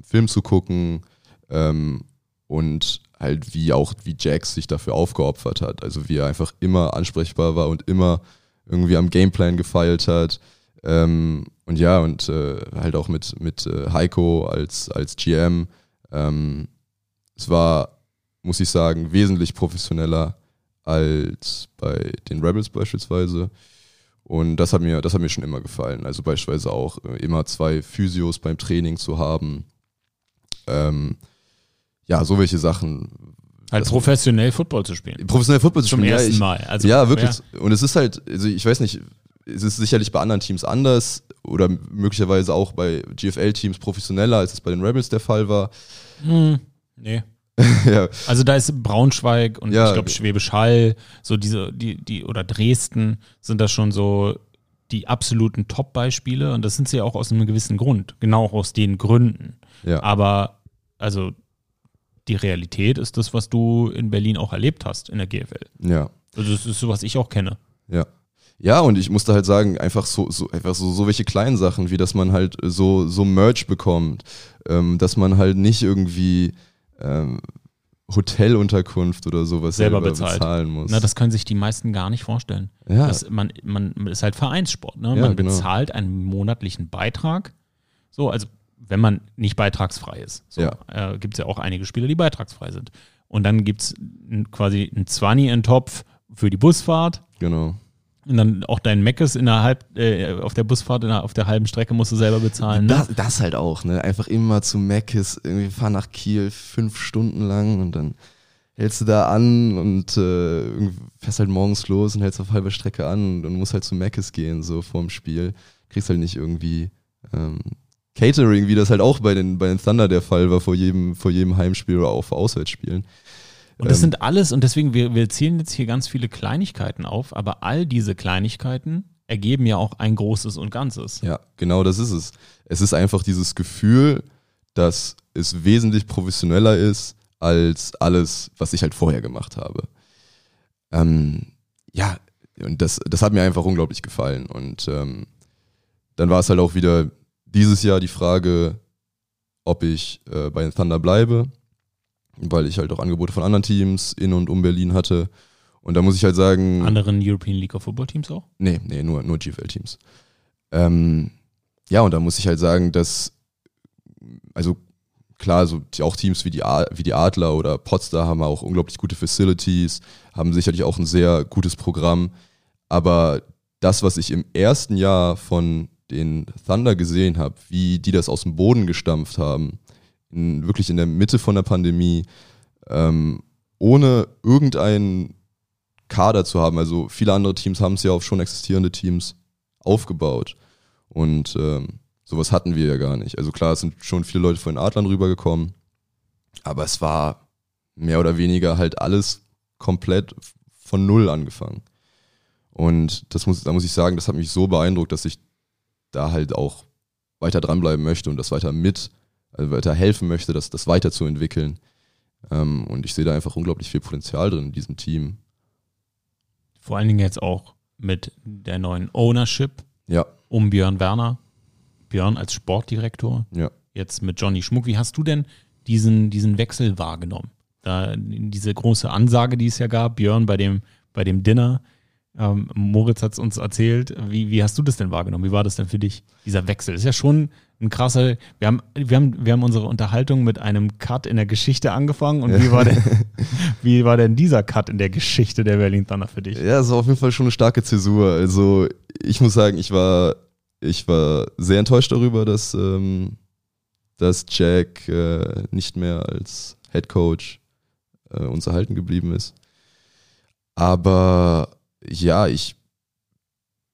Speaker 2: Film zu gucken ähm, und halt wie auch wie Jax sich dafür aufgeopfert hat. Also wie er einfach immer ansprechbar war und immer irgendwie am Gameplan gefeilt hat. Ähm, und ja, und äh, halt auch mit, mit äh, Heiko als, als GM. Ähm, es war, muss ich sagen, wesentlich professioneller als bei den Rebels beispielsweise. Und das hat mir, das hat mir schon immer gefallen. Also beispielsweise auch äh, immer zwei Physios beim Training zu haben. Ähm, ja, so welche Sachen
Speaker 1: Halt professionell Football zu spielen.
Speaker 2: Professionell Football zu
Speaker 1: Zum
Speaker 2: spielen.
Speaker 1: ersten
Speaker 2: ja, ich,
Speaker 1: Mal. Also,
Speaker 2: ja, wirklich. Ja. Und es ist halt, also ich weiß nicht, es ist sicherlich bei anderen Teams anders oder möglicherweise auch bei GFL-Teams professioneller, als es bei den Rebels der Fall war.
Speaker 1: Hm, nee. ja. Also da ist Braunschweig und
Speaker 2: Ja.
Speaker 1: ich glaube Schwäbisch Hall, so diese, die, die, oder Dresden sind da schon so die absoluten Top-Beispiele und das sind sie auch aus einem gewissen Grund, genau auch aus den Gründen.
Speaker 2: Ja.
Speaker 1: Aber also die Realität ist das, was du in Berlin auch erlebt hast in der GFL.
Speaker 2: ja.
Speaker 1: Also das ist so, was ich auch kenne.
Speaker 2: Ja. Ja, und ich musste halt sagen, einfach so, so, einfach so, so welche kleinen Sachen, wie dass man halt so, so Merch bekommt, ähm, dass man halt nicht irgendwie ähm, Hotelunterkunft oder sowas
Speaker 1: Selber
Speaker 2: selber,
Speaker 1: bezahlt.
Speaker 2: bezahlen muss.
Speaker 1: Na, das können sich die meisten gar nicht vorstellen.
Speaker 2: ja,
Speaker 1: Das, man, man ist halt Vereinssport. Ne?
Speaker 2: Ja,
Speaker 1: man
Speaker 2: genau.
Speaker 1: bezahlt einen monatlichen Beitrag. So, also wenn man nicht beitragsfrei ist. So,
Speaker 2: Ja.
Speaker 1: äh, gibt es ja auch einige Spieler, die beitragsfrei sind. Und dann gibt es quasi einen 20 in Topf für die Busfahrt.
Speaker 2: genau.
Speaker 1: Und dann auch dein Meckes in der halb, äh, auf der Busfahrt, in der, auf der halben Strecke musst du selber bezahlen. Ne?
Speaker 2: Das, das halt auch, ne? Einfach immer zu Meckes, irgendwie fahr nach Kiel fünf Stunden lang und dann hältst du da an und äh, fährst halt morgens los und hältst auf halber Strecke an und musst halt zu Meckes gehen, so vorm Spiel. Kriegst halt nicht irgendwie ähm, Catering, wie das halt auch bei den, bei den Thunder der Fall war vor jedem, vor jedem Heimspiel oder auch vor Auswärtsspielen.
Speaker 1: Und das
Speaker 2: Ähm,
Speaker 1: sind alles, und deswegen, wir, wir zählen jetzt hier ganz viele Kleinigkeiten auf, aber all diese Kleinigkeiten ergeben ja auch ein Großes und Ganzes.
Speaker 2: Ja, genau das ist es. Es ist einfach dieses Gefühl, dass es wesentlich professioneller ist als alles, was ich halt vorher gemacht habe. Ähm, ja, und das, das hat mir einfach unglaublich gefallen. Und ähm, dann war es halt auch wieder dieses Jahr die Frage, ob ich äh, bei den Thunder bleibe, weil ich halt auch Angebote von anderen Teams in und um Berlin hatte. Und da muss ich halt sagen,
Speaker 1: Anderen European League of Football Teams auch?
Speaker 2: Nee, nee, nur, nur GFL-Teams. Ähm, ja, und da muss ich halt sagen, dass, also klar, so auch Teams wie die, wie die Adler oder Potsdam haben auch unglaublich gute Facilities, haben sicherlich auch ein sehr gutes Programm. Aber das, was ich im ersten Jahr von den Thunder gesehen habe, wie die das aus dem Boden gestampft haben, in, wirklich in der Mitte von der Pandemie, ähm, ohne irgendeinen Kader zu haben. Also viele andere Teams haben es ja auf schon existierende Teams aufgebaut. Und ähm, sowas hatten wir ja gar nicht. Also klar, es sind schon viele Leute von den Adlern rübergekommen, aber es war mehr oder weniger halt alles komplett von Null angefangen. Und das muss, da muss ich sagen, das hat mich so beeindruckt, dass ich da halt auch weiter dranbleiben möchte und das weiter mit, also weiter helfen möchte, das, das weiterzuentwickeln. Ähm, und ich sehe da einfach unglaublich viel Potenzial drin in diesem Team.
Speaker 1: Vor allen Dingen jetzt auch mit der neuen Ownership
Speaker 2: Ja,
Speaker 1: um Björn Werner. Björn als Sportdirektor,
Speaker 2: ja.
Speaker 1: jetzt mit Johnny Schmuck. Wie hast du denn diesen, diesen Wechsel wahrgenommen? Da, diese große Ansage, die es ja gab, Björn bei dem, bei dem Dinner. Ähm, Moritz hat es uns erzählt. Wie, wie hast du das denn wahrgenommen? Wie war das denn für dich, dieser Wechsel? ist ja schon ein krasser. Wir haben, wir haben, wir haben unsere Unterhaltung mit einem Cut in der Geschichte angefangen. Und wie war, denn, wie war denn dieser Cut in der Geschichte der Berlin Thunder für dich?
Speaker 2: Ja, es war auf jeden Fall schon eine starke Zäsur. Also ich muss sagen, ich war, ich war sehr enttäuscht darüber, dass, ähm, dass Jack äh, nicht mehr als Head Coach äh, uns erhalten geblieben ist. Aber ja, ich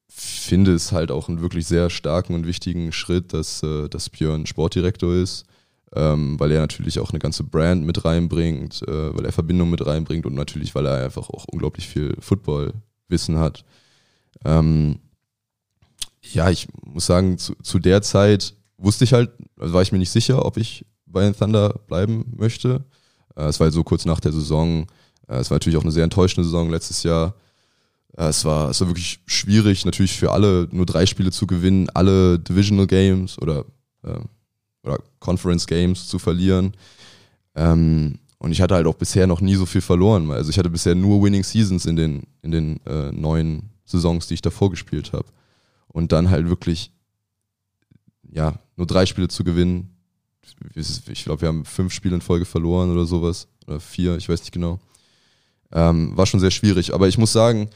Speaker 2: finde es halt auch einen wirklich sehr starken und wichtigen Schritt, dass, äh, dass Björn Sportdirektor ist, ähm, weil er natürlich auch eine ganze Brand mit reinbringt, äh, weil er Verbindung mit reinbringt und natürlich, weil er einfach auch unglaublich viel Footballwissen hat. Ähm, ja, ich muss sagen, zu, zu der Zeit wusste ich halt, also war ich mir nicht sicher, ob ich bei den Thunder bleiben möchte. Äh, es war halt so kurz nach der Saison. Äh, es war natürlich auch eine sehr enttäuschende Saison letztes Jahr. Äh, es, war, es war wirklich schwierig, natürlich für alle nur drei Spiele zu gewinnen, alle Divisional Games oder, äh, oder Conference Games zu verlieren. Ähm, und ich hatte halt auch bisher noch nie so viel verloren. Also ich hatte bisher nur Winning Seasons in den, in den äh, neun Saisons, die ich davor gespielt habe. Und dann halt wirklich, ja, nur drei Spiele zu gewinnen. Ich glaube, wir haben fünf Spiele in Folge verloren oder sowas. Oder vier, ich weiß nicht genau. Ähm, war schon sehr schwierig. Aber ich muss sagen,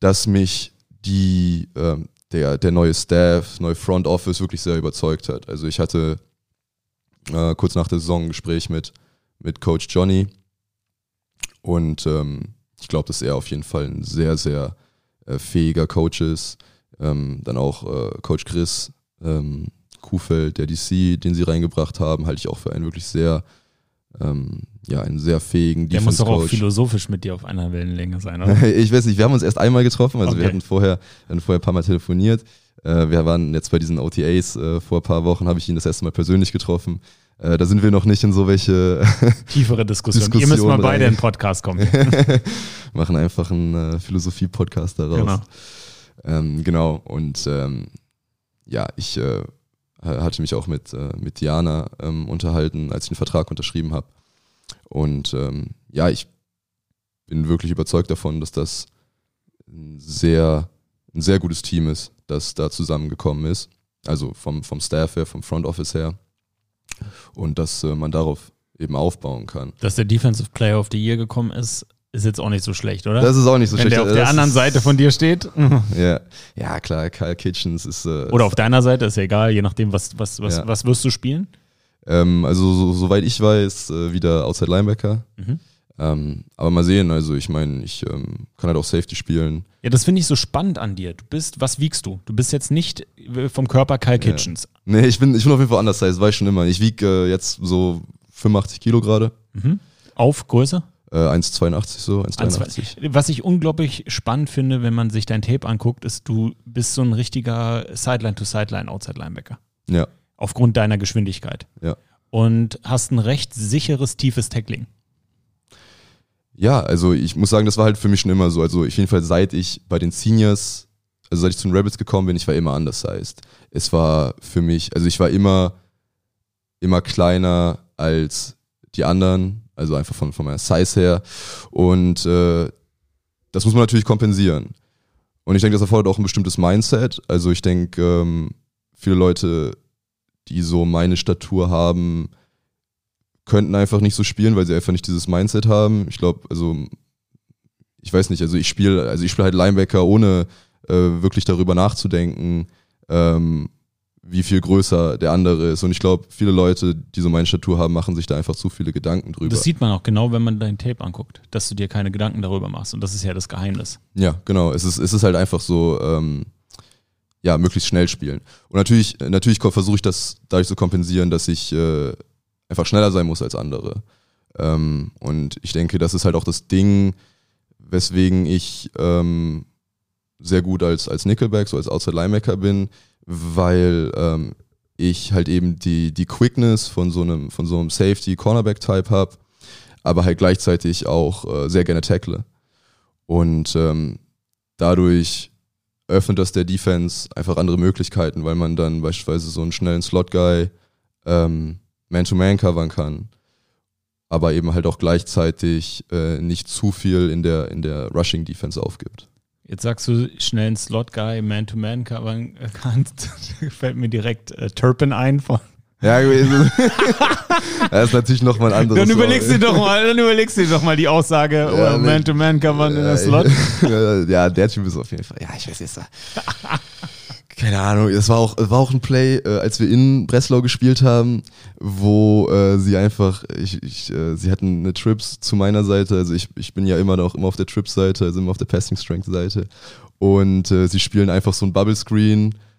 Speaker 2: dass mich die, ähm, der, der neue Staff, neue Front Office wirklich sehr überzeugt hat. Also ich hatte äh, kurz nach der Saison ein Gespräch mit, mit Coach Johnny und ähm, ich glaube, dass er auf jeden Fall ein sehr, sehr äh, fähiger Coach ist. Ähm, dann auch äh, Coach Chris ähm, Kuhfeld, der DC, den sie reingebracht haben, halte ich auch für einen wirklich sehr ähm, ja, einen sehr fähigen
Speaker 1: Der muss doch auch philosophisch mit dir auf einer Wellenlänge sein, oder?
Speaker 2: Ich weiß nicht, wir haben uns erst einmal getroffen, also wir
Speaker 1: Okay.
Speaker 2: hatten vorher, wir hatten vorher ein paar Mal telefoniert. Äh, wir waren jetzt bei diesen OTAs äh, vor ein paar Wochen, habe ich ihn das erste Mal persönlich getroffen. Äh, da sind wir noch nicht in so welche,
Speaker 1: Tiefere Diskussion. Ihr müsst mal beide in den Podcast kommen.
Speaker 2: machen einfach einen Philosophie-Podcast daraus.
Speaker 1: Genau.
Speaker 2: Ähm, genau, und ähm, ja, ich äh, hatte mich auch mit, äh, mit Diana ähm, unterhalten, als ich den Vertrag unterschrieben habe. Und ähm, ja, ich bin wirklich überzeugt davon, dass das ein sehr, ein sehr gutes Team ist, das da zusammengekommen ist. Also vom, vom Staff her, vom Front Office her. Und dass äh, man darauf eben aufbauen kann.
Speaker 1: Dass der Defensive Player of the Year gekommen ist, ist jetzt auch nicht so schlecht, oder?
Speaker 2: Das ist auch nicht so
Speaker 1: Wenn
Speaker 2: schlecht.
Speaker 1: der auf der anderen Seite von dir steht.
Speaker 2: Ja, ja klar, Kyle Kitchens ist. Äh,
Speaker 1: Oder auf deiner Seite, ist ja egal, je nachdem, was, was, was,
Speaker 2: Ja.
Speaker 1: was wirst du spielen.
Speaker 2: Ähm, also so, soweit ich weiß, äh, wieder Outside Linebacker.
Speaker 1: Mhm.
Speaker 2: Ähm, aber mal sehen, also ich meine, ich ähm, kann halt auch Safety spielen.
Speaker 1: Ja, das finde ich so spannend an dir. Du bist, was wiegst du? Du bist jetzt nicht vom Körper Kyle Kitchens.
Speaker 2: Nee, ich bin, ich bin auf jeden Fall anders, das weiß ich schon immer. Ich wiege äh, jetzt so 85 Kilo gerade.
Speaker 1: Mhm. Auf Größe?
Speaker 2: Äh, 1,82 so, 1,83.
Speaker 1: Was ich unglaublich spannend finde, wenn man sich dein Tape anguckt, ist, du bist so ein richtiger Sideline-to-Sideline Outside-Linebacker.
Speaker 2: Ja,
Speaker 1: Aufgrund deiner Geschwindigkeit.
Speaker 2: ja.
Speaker 1: Und hast ein recht sicheres, tiefes Tackling.
Speaker 2: Ja, also ich muss sagen, das war halt für mich schon immer so. Also auf jeden Fall seit ich bei den Seniors, also seit ich zu den Rabbits gekommen bin, ich war immer undersized. Es war für mich, also ich war immer, immer kleiner als die anderen, also einfach von, von meiner Size her. Und äh, das muss man natürlich kompensieren. Und ich denke, das erfordert auch ein bestimmtes Mindset. Also ich denke, ähm, viele Leute, die so meine Statur haben, könnten einfach nicht so spielen, weil sie einfach nicht dieses Mindset haben. Ich glaube, also ich weiß nicht, also ich spiele, also ich spiele halt Linebacker, ohne äh, wirklich darüber nachzudenken, ähm, wie viel größer der andere ist. Und ich glaube, viele Leute, die so meine Statur haben, machen sich da einfach zu viele Gedanken drüber.
Speaker 1: Das sieht man auch genau, wenn man dein Tape anguckt, dass du dir keine Gedanken darüber machst. Und das ist ja das Geheimnis.
Speaker 2: Ja, genau. Es ist, es ist halt einfach so, ähm, ja, möglichst schnell spielen. Und natürlich, natürlich versuche ich das dadurch zu kompensieren, dass ich äh, einfach schneller sein muss als andere. Ähm, und ich denke, das ist halt auch das Ding, weswegen ich ähm, sehr gut als, als Nickelback, so als Outside Linebacker bin, weil ähm, ich halt eben die, die Quickness von so einem, von so einem Safety-Cornerback-Type habe, aber halt gleichzeitig auch äh, sehr gerne tackle. Und ähm, dadurch öffnet das der Defense einfach andere Möglichkeiten, weil man dann beispielsweise so einen schnellen Slot-Guy ähm, Man-to-Man covern kann, aber eben halt auch gleichzeitig äh, nicht zu viel in der, in der Rushing-Defense aufgibt.
Speaker 1: Jetzt sagst du schnell einen Slot-Guy, Man-to-Man covern kannst. Fällt mir direkt äh, Turpin ein. Von
Speaker 2: Ja, gewesen. das ist natürlich nochmal ein anderes.
Speaker 1: dann überlegst du doch mal, dann überlegst du dir doch mal die Aussage,
Speaker 2: Ja,
Speaker 1: oh,
Speaker 2: nee.
Speaker 1: Man-to-Man covern in der Slot.
Speaker 2: ja, der Typ ist auf jeden Fall. Ja, ich weiß jetzt. Keine Ahnung, es war auch, war auch ein Play, äh, als wir in Breslau gespielt haben, wo äh, sie einfach, ich, ich, äh, sie hatten eine Trips zu meiner Seite, also ich, ich bin ja immer noch immer auf der Trips-Seite, also immer auf der Passing Strength-Seite. Und äh, sie spielen einfach so ein Bubble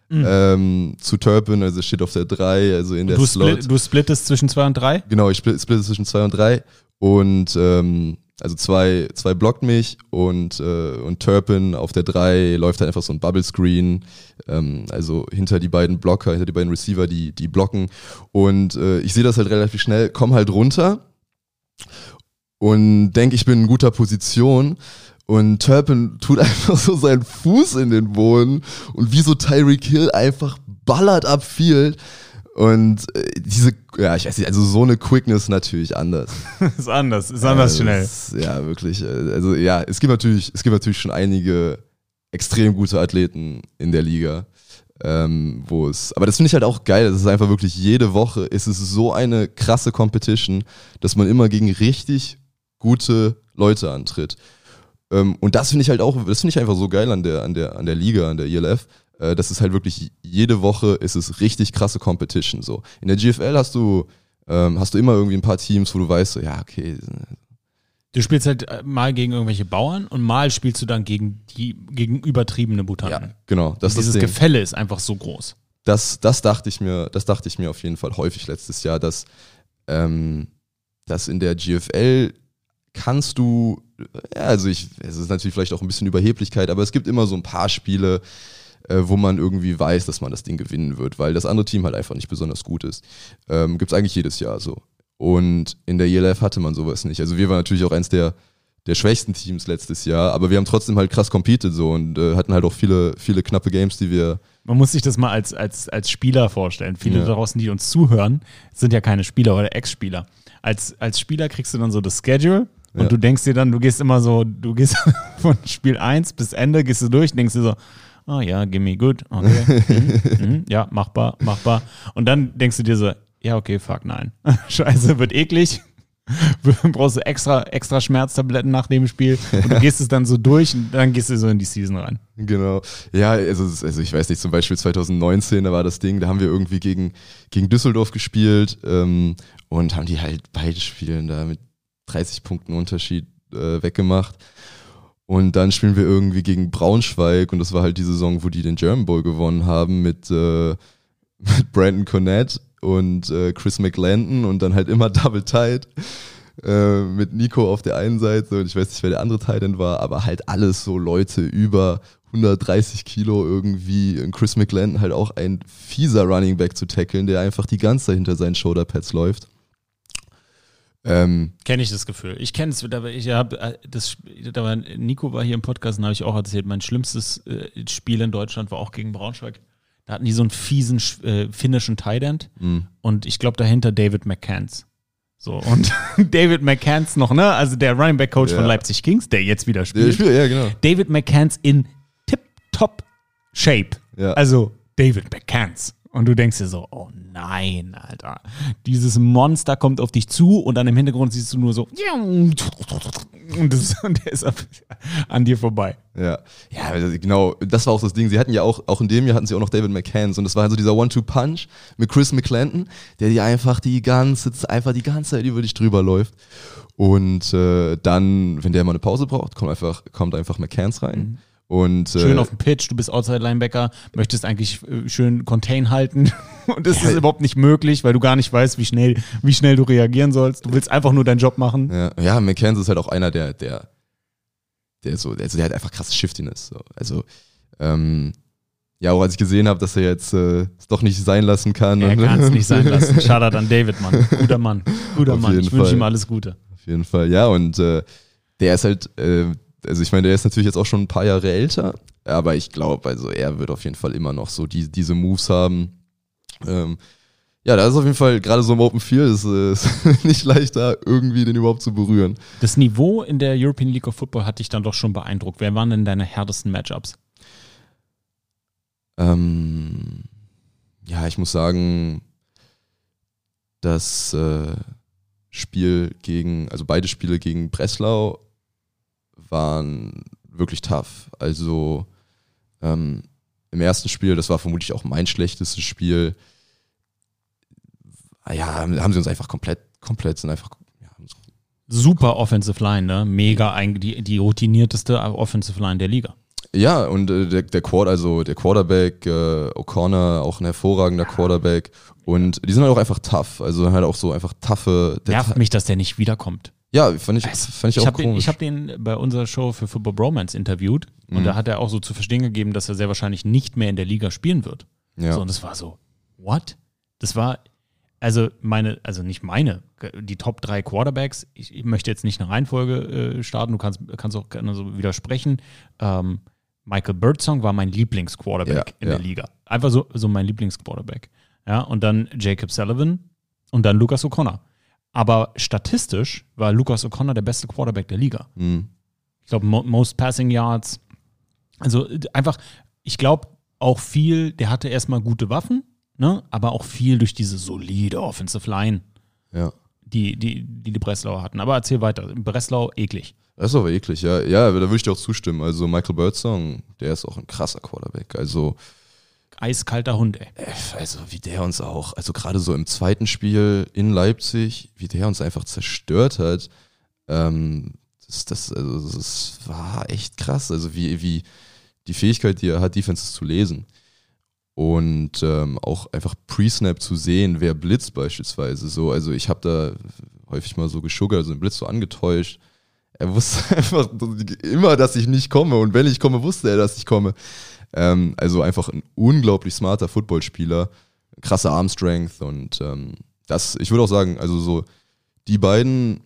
Speaker 2: Screen ähm, zu Turpin, also steht auf der 3, also in der
Speaker 1: Du,
Speaker 2: Slot.
Speaker 1: split, du splittest zwischen 2 und 3?
Speaker 2: Genau, ich split, splitte zwischen zwei und drei und ähm, also zwei, zwei blockt mich und, äh, und Turpin auf der drei läuft halt einfach so ein Bubble Screen, ähm, also hinter die beiden Blocker, hinter die beiden Receiver, die, die blocken und äh, ich sehe das halt relativ schnell, komm halt runter und denke, ich bin in guter Position und Turpin tut einfach so seinen Fuß in den Boden und wie so Tyreek Hill einfach ballert upfield und äh, diese, ja, ich weiß nicht, also so eine Quickness natürlich anders.
Speaker 1: ist anders, ist anders
Speaker 2: Ja,
Speaker 1: schnell.
Speaker 2: das- Ja, wirklich. äh, Also ja, es gibt natürlich, es gibt natürlich schon einige extrem gute Athleten in der Liga. Ähm, wo es, aber das finde ich halt auch geil. Das ist einfach wirklich jede Woche ist es so eine krasse Competition, dass man immer gegen richtig gute Leute antritt. Ähm, und das finde ich halt auch, das finde ich einfach so geil an der, an der, an der Liga, an der ILF. Äh, das ist halt wirklich jede Woche ist es richtig krasse Competition. So in der GFL hast du ähm, hast du immer irgendwie ein paar Teams, wo du weißt, so, ja okay,
Speaker 1: Du spielst halt äh, mal gegen irgendwelche Bauern und mal spielst du dann gegen die gegen übertriebene Mutanten.
Speaker 2: genau. Das
Speaker 1: dieses
Speaker 2: das.
Speaker 1: Gefälle ist einfach so groß.
Speaker 2: das, das dachte ich mir, das dachte ich mir auf jeden Fall häufig letztes Jahr, dass ähm, dass in der GFL kannst du, ja, also ich, es ist natürlich vielleicht auch ein bisschen Überheblichkeit, aber es gibt immer so ein paar Spiele, äh, wo man irgendwie weiß, dass man das Ding gewinnen wird, weil das andere Team halt einfach nicht besonders gut ist. Ähm, gibt es eigentlich jedes Jahr so. Und in der ELF hatte man sowas nicht. Also wir waren natürlich auch eins der, der schwächsten Teams letztes Jahr, aber wir haben trotzdem halt krass competed so und äh, hatten halt auch viele, viele knappe Games, die wir.
Speaker 1: Man muss sich das mal als, als, als Spieler vorstellen. Viele
Speaker 2: Ja.
Speaker 1: draußen, die uns zuhören, sind ja keine Spieler oder Ex-Spieler. Als, als Spieler kriegst du dann so das Schedule und
Speaker 2: Ja.
Speaker 1: du denkst dir dann, du gehst immer so, du gehst von Spiel 1 bis Ende, gehst du durch, denkst dir so, oh ja, gimme gut, okay, mhm, mhm, ja, machbar, machbar. Und dann denkst du dir so, ja, okay, fuck, nein. Scheiße, wird eklig. brauchst du extra, extra Schmerztabletten nach dem Spiel und du gehst es dann so durch und dann gehst du so in die Season rein.
Speaker 2: Genau. Ja, also, also ich weiß nicht, zum Beispiel 2019, da war das Ding, da haben wir irgendwie gegen, gegen Düsseldorf gespielt ähm, und haben die halt beide Spielen da mit 30 Punkten Unterschied äh, weggemacht. Und dann spielen wir irgendwie gegen Braunschweig und das war halt die Saison, wo die den German Bowl gewonnen haben mit, äh, mit Brandon Cornett und äh, Chris McLendon und dann halt immer Double Tight äh, mit Nico auf der einen Seite und ich weiß nicht, wer der andere Titan war, aber halt alles so Leute über 130 Kilo irgendwie und Chris McLendon halt auch ein fieser Running Back zu tackeln, der einfach die ganze Zeit hinter seinen Shoulderpads läuft. Ähm,
Speaker 1: Kenne ich das Gefühl. Ich kenne es, aber ich habe das, da war, Nico war hier im Podcast und habe ich auch erzählt, mein schlimmstes äh, Spiel in Deutschland war auch gegen Braunschweig. Da hatten die so einen fiesen äh, finnischen Tight End
Speaker 2: mh.
Speaker 1: und ich glaube dahinter David McCants. So, und David McCants noch, ne? Also der Running Back Coach
Speaker 2: Ja.
Speaker 1: von Leipzig Kings, der jetzt wieder spielt.
Speaker 2: Spieler, ja, genau.
Speaker 1: David McCants in tip-top Shape.
Speaker 2: Ja.
Speaker 1: Also David McCants. Und du denkst dir so, oh nein, Alter. Dieses Monster kommt auf dich zu und dann im Hintergrund siehst du nur so und, das, und der ist an dir vorbei.
Speaker 2: Ja, ja, also genau, das war auch das Ding. Sie hatten ja auch, auch in dem Jahr hatten sie auch noch David McCanns und das war halt so dieser One-Two-Punch mit Chris McClendon, der die einfach die ganze, Zeit- einfach die ganze Zeit über dich drüber läuft. Und äh, dann, wenn der mal eine Pause braucht, kommt einfach, kommt einfach McCanns rein. Und,
Speaker 1: Schön
Speaker 2: äh,
Speaker 1: auf dem Pitch, du bist Outside Linebacker, möchtest eigentlich äh, schön Contain halten und das ist überhaupt nicht möglich, weil du gar nicht weißt, wie schnell, wie schnell du reagieren sollst. Du willst einfach nur deinen Job machen.
Speaker 2: Ja, ja McCanns ist halt auch einer, der, der, der so, also der hat einfach krasses Shiftiness. So. Also, ähm, ja, auch als ich gesehen habe, dass er jetzt äh, es doch nicht sein lassen kann.
Speaker 1: Er kann es nicht sein lassen. Shoutout an David, Mann. Guter Mann. Guter
Speaker 2: Auf
Speaker 1: Mann. Ich wünsche ihm alles Gute.
Speaker 2: Auf jeden Fall, ja. Und äh, der ist halt, äh, also ich meine, der ist natürlich jetzt auch schon ein paar Jahre älter, aber ich glaube, also er wird auf jeden Fall immer noch so die, diese Moves haben. Ähm, ja, da ist auf jeden Fall gerade so im Open Field ist es nicht leicht, da irgendwie den überhaupt zu berühren.
Speaker 1: Das Niveau in der European League of Football hat dich dann doch schon beeindruckt. Wer waren denn deine härtesten Matchups?
Speaker 2: Ähm, ja, ich muss sagen, das äh, Spiel gegen, also beide Spiele gegen Breslau waren wirklich tough. Also ähm, im ersten Spiel, das war vermutlich auch mein schlechtestes Spiel, ja, haben sie uns einfach komplett, komplett sind einfach,
Speaker 1: Super Offensive Line, ne? Mega, die, die routinierteste Offensive Line der Liga.
Speaker 2: ja, und äh, der, der Quad, also der Quarterback, äh, O'Connor, auch ein hervorragender Quarterback. Und die sind halt auch einfach tough. Also halt auch so einfach der
Speaker 1: Nervt mich, dass der nicht wiederkommt.
Speaker 2: Ja, fand ich, fand ich
Speaker 1: Ich
Speaker 2: auch
Speaker 1: habe
Speaker 2: komisch.
Speaker 1: ich hab den bei unserer Show für Football Bromance interviewt und
Speaker 2: Mhm.
Speaker 1: da hat er auch so zu verstehen gegeben, dass er sehr wahrscheinlich nicht mehr in der Liga spielen wird.
Speaker 2: ja.
Speaker 1: So, und das war so, what? Das war, also meine, also nicht meine, die Top 3 Quarterbacks, ich, ich möchte jetzt nicht eine Reihenfolge äh, starten, du kannst, kannst auch gerne so widersprechen. Ähm, Michael Birdsong war mein Lieblingsquarterback
Speaker 2: Ja,
Speaker 1: in
Speaker 2: ja.
Speaker 1: der Liga. Einfach so, so mein Lieblingsquarterback. Ja, und dann Jacob Sullivan und dann Lucas O'Connor. Aber statistisch war Lucas O'Connor der beste Quarterback der Liga
Speaker 2: Mhm.
Speaker 1: ich glaube, mo most passing yards. Also einfach, ich glaube auch viel, der hatte erstmal gute Waffen, ne? aber auch viel durch diese solide Offensive Line,
Speaker 2: ja.
Speaker 1: die die, die, die Breslauer hatten. Aber erzähl weiter. Breslau eklig.
Speaker 2: Das ist aber eklig, ja. Ja, da würde ich dir auch zustimmen. Also Michael Birdsong, der ist auch ein krasser Quarterback. Also,
Speaker 1: Eiskalter Hund, ey.
Speaker 2: äh, also wie der uns auch, also gerade so im zweiten Spiel in Leipzig, wie der uns einfach zerstört hat, ähm, das, das, also das war echt krass. Also wie, wie die Fähigkeit, die er hat, Defenses zu lesen. Und ähm, auch einfach Pre-Snap zu sehen, wer blitzt beispielsweise. So, also ich habe da häufig mal so geschuggert, so ein Blitz so angetäuscht. Er wusste einfach immer, dass ich nicht komme und wenn ich komme, wusste er, dass ich komme. Ähm, also einfach ein unglaublich smarter Footballspieler, krasse Armstrength und ähm, das, ich würde auch sagen, also so die beiden,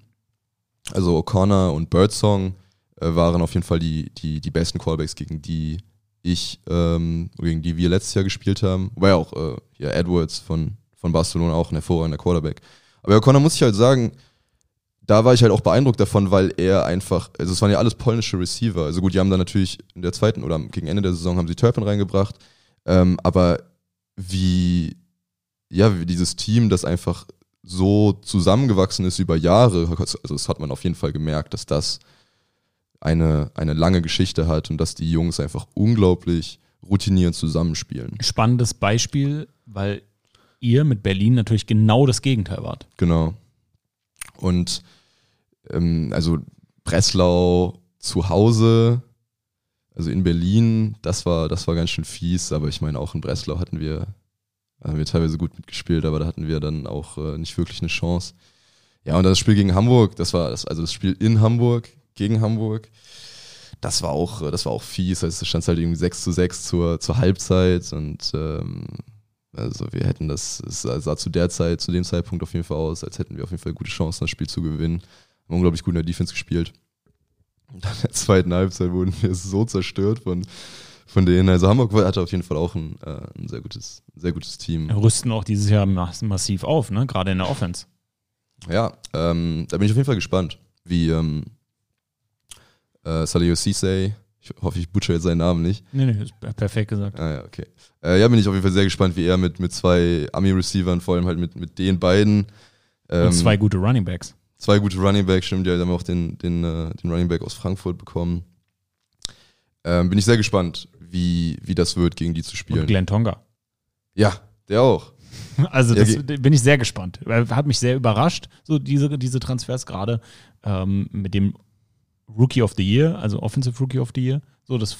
Speaker 2: also O'Connor und Birdsong, äh, waren auf jeden Fall die, die, die besten Callbacks, gegen die ich, ähm, gegen die wir letztes Jahr gespielt haben. Wobei ja auch äh, ja, Edwards von, von Barcelona auch ein hervorragender Quarterback. Aber O'Connor muss ich halt sagen, da war ich halt auch beeindruckt davon, weil er einfach, also es waren ja alles polnische Receiver. Also gut, die haben dann natürlich in der zweiten oder gegen Ende der Saison haben sie Turpin reingebracht. Ähm, aber wie, ja, wie dieses Team, das einfach so zusammengewachsen ist über Jahre, also das hat man auf jeden Fall gemerkt, dass das eine, eine lange Geschichte hat und dass die Jungs einfach unglaublich routiniert zusammenspielen.
Speaker 1: Spannendes Beispiel, weil ihr mit Berlin natürlich genau das Gegenteil wart.
Speaker 2: Genau. Und ähm, also Breslau zu Hause, also in Berlin, das war, das war ganz schön fies, aber ich meine, auch in Breslau hatten wir, haben wir teilweise gut mitgespielt, aber da hatten wir dann auch äh, nicht wirklich eine Chance. Ja, und das Spiel gegen Hamburg, das war das, also das Spiel in Hamburg gegen Hamburg, das war auch, äh, das war auch fies. Also es stand halt irgendwie 6 zu 6 zur, zur Halbzeit und ähm, also wir hätten das, es sah zu der Zeit, zu dem Zeitpunkt auf jeden Fall aus, als hätten wir auf jeden Fall gute Chancen, das Spiel zu gewinnen. Haben unglaublich gut in der Defense gespielt. Und dann in der zweiten Halbzeit wurden wir so zerstört von, von denen. Also Hamburg hatte auf jeden Fall auch ein, äh, ein sehr gutes, sehr gutes Team.
Speaker 1: Rüsten auch dieses Jahr massiv auf, ne? Gerade in der Offense.
Speaker 2: Ja, ähm, da bin ich auf jeden Fall gespannt, wie ähm, äh, Salio Cisse, ich hoffe, ich butcher jetzt seinen Namen nicht.
Speaker 1: Nee, nee, ist perfekt gesagt.
Speaker 2: Ah ja, okay. Äh, ja, bin ich auf jeden Fall sehr gespannt, wie er mit, mit zwei Ami-Receivern, vor allem halt mit, mit den beiden.
Speaker 1: Ähm, Und zwei gute Running Backs.
Speaker 2: Zwei gute Running Backs, stimmt, ja, haben wir auch den, den, äh, den Running Back aus Frankfurt bekommen. Ähm, bin ich sehr gespannt, wie, wie das wird, gegen die zu spielen. Und
Speaker 1: Glenn Tonga.
Speaker 2: Ja, der auch.
Speaker 1: Also das bin ich sehr gespannt. Hat mich sehr überrascht, so diese, diese Transfers gerade ähm, mit dem Rookie of the Year, also Offensive Rookie of the Year. So, das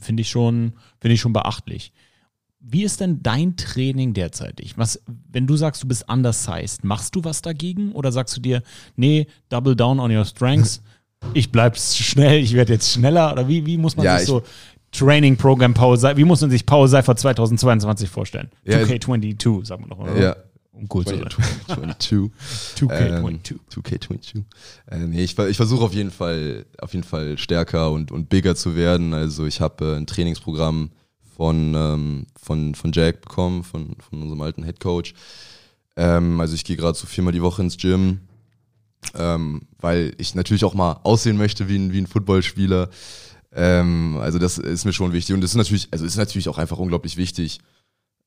Speaker 1: finde ich schon, finde ich schon beachtlich. Wie ist denn dein Training derzeitig? Was, wenn du sagst, du bist undersized, machst du was dagegen oder sagst du dir, nee, double down on your strengths, ich bleib schnell, ich werde jetzt schneller oder wie, wie muss man ja, sich so Training Program Paul wie muss man sich Paul Seifer 2022 vorstellen? Ja, 2K22, sagen wir doch, oder?
Speaker 2: Ja,
Speaker 1: cool
Speaker 2: 20, zu sein. 22. 2K22. Ähm, 2K22. Äh, nee, ich, ich versuche auf jeden Fall, auf jeden Fall stärker und, und bigger zu werden. Also ich habe äh, ein Trainingsprogramm von, ähm, von, von Jack bekommen, von, von unserem alten Head Coach. Ähm, also ich gehe gerade so viermal die Woche ins Gym, ähm, weil ich natürlich auch mal aussehen möchte wie ein, wie ein Footballspieler. Ähm, also das ist mir schon wichtig. Und es ist natürlich, also ist natürlich auch einfach unglaublich wichtig,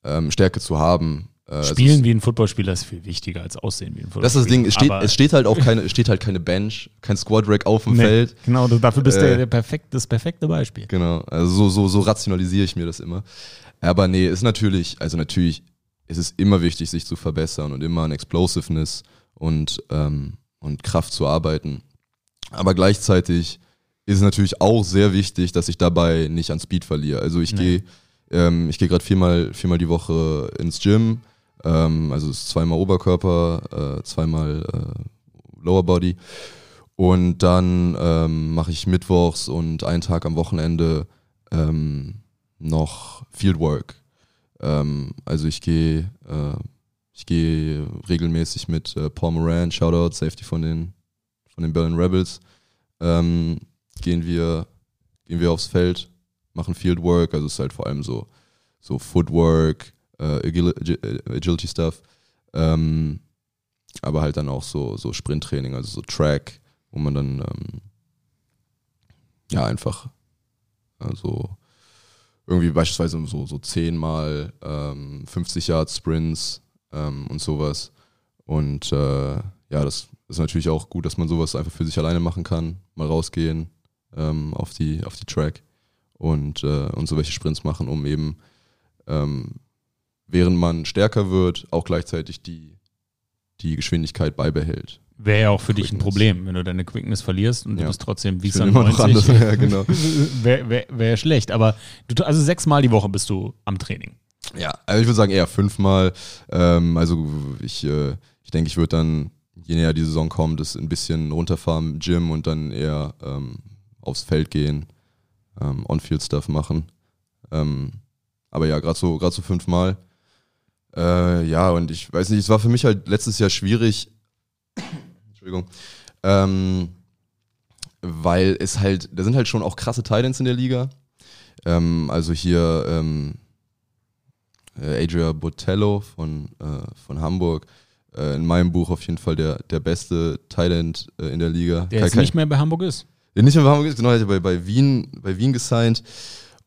Speaker 2: ähm, Stärke zu haben
Speaker 1: Spielen also wie ein Footballspieler ist viel wichtiger als Aussehen wie ein Footballspieler.
Speaker 2: Das ist das Ding, es steht, es steht halt auch keine, steht halt keine Bench, kein Squad Rack auf dem nee, Feld.
Speaker 1: Genau, dafür bist du äh, der perfekt, das perfekte Beispiel.
Speaker 2: Genau, also so, so, so rationalisiere ich mir das immer. Aber nee, ist natürlich, also natürlich ist es immer wichtig, sich zu verbessern und immer an Explosiveness und, ähm, und Kraft zu arbeiten. Aber gleichzeitig ist es natürlich auch sehr wichtig, dass ich dabei nicht an Speed verliere. Also ich nee. gehe ähm, ich gehe gerade viermal, viermal die Woche ins Gym ähm, also es ist zweimal Oberkörper, äh, zweimal äh, Lower Body. Und dann ähm, mache ich mittwochs und einen Tag am Wochenende ähm, noch Fieldwork. Ähm, also ich gehe äh, ich regelmäßig mit äh, Paul Moran, Shoutout, Safety von den von den Berlin Rebels, ähm, gehen wir gehen wir aufs Feld, machen Fieldwork, also es ist halt vor allem so so Footwork, äh, Agility Stuff. Ähm, aber halt dann auch so, so Sprinttraining, also so Track, wo man dann ähm, ja einfach also irgendwie beispielsweise so, so 10 mal ähm, 50 Yard Sprints ähm, und sowas. Und äh, ja, das ist natürlich auch gut, dass man sowas einfach für sich alleine machen kann, mal rausgehen ähm, auf, die, auf die Track und, äh, und so welche Sprints machen, um eben ähm, während man stärker wird, auch gleichzeitig die, die Geschwindigkeit beibehält.
Speaker 1: Wäre ja auch für Quickness. dich ein Problem, wenn du deine Quickness verlierst und ja. du bist trotzdem wie
Speaker 2: noch anders. Ja, genau.
Speaker 1: Wäre wär, wär schlecht, aber du, also sechsmal die Woche bist du am Training.
Speaker 2: Ja, also ich würde sagen eher fünfmal. Ähm, also ich, äh, ich denke, ich würde dann je näher die Saison kommt, ist ein bisschen runterfahren im Gym und dann eher ähm, aufs Feld gehen, ähm, On-Field-Stuff machen. Ähm, aber ja, gerade so, gerade so fünfmal. Äh, ja, und ich weiß nicht, es war für mich halt letztes Jahr schwierig. Entschuldigung. Ähm, weil es halt, da sind halt schon auch krasse Titans in der Liga. Ähm, also hier ähm, äh, Adria Botello von, äh, von Hamburg. Äh, in meinem Buch auf jeden Fall der, der beste Thailand äh, in der Liga.
Speaker 1: Der jetzt nicht mehr bei Hamburg ist.
Speaker 2: Der nicht mehr bei Hamburg ist, genau, er hat bei, bei Wien, bei Wien gesigned.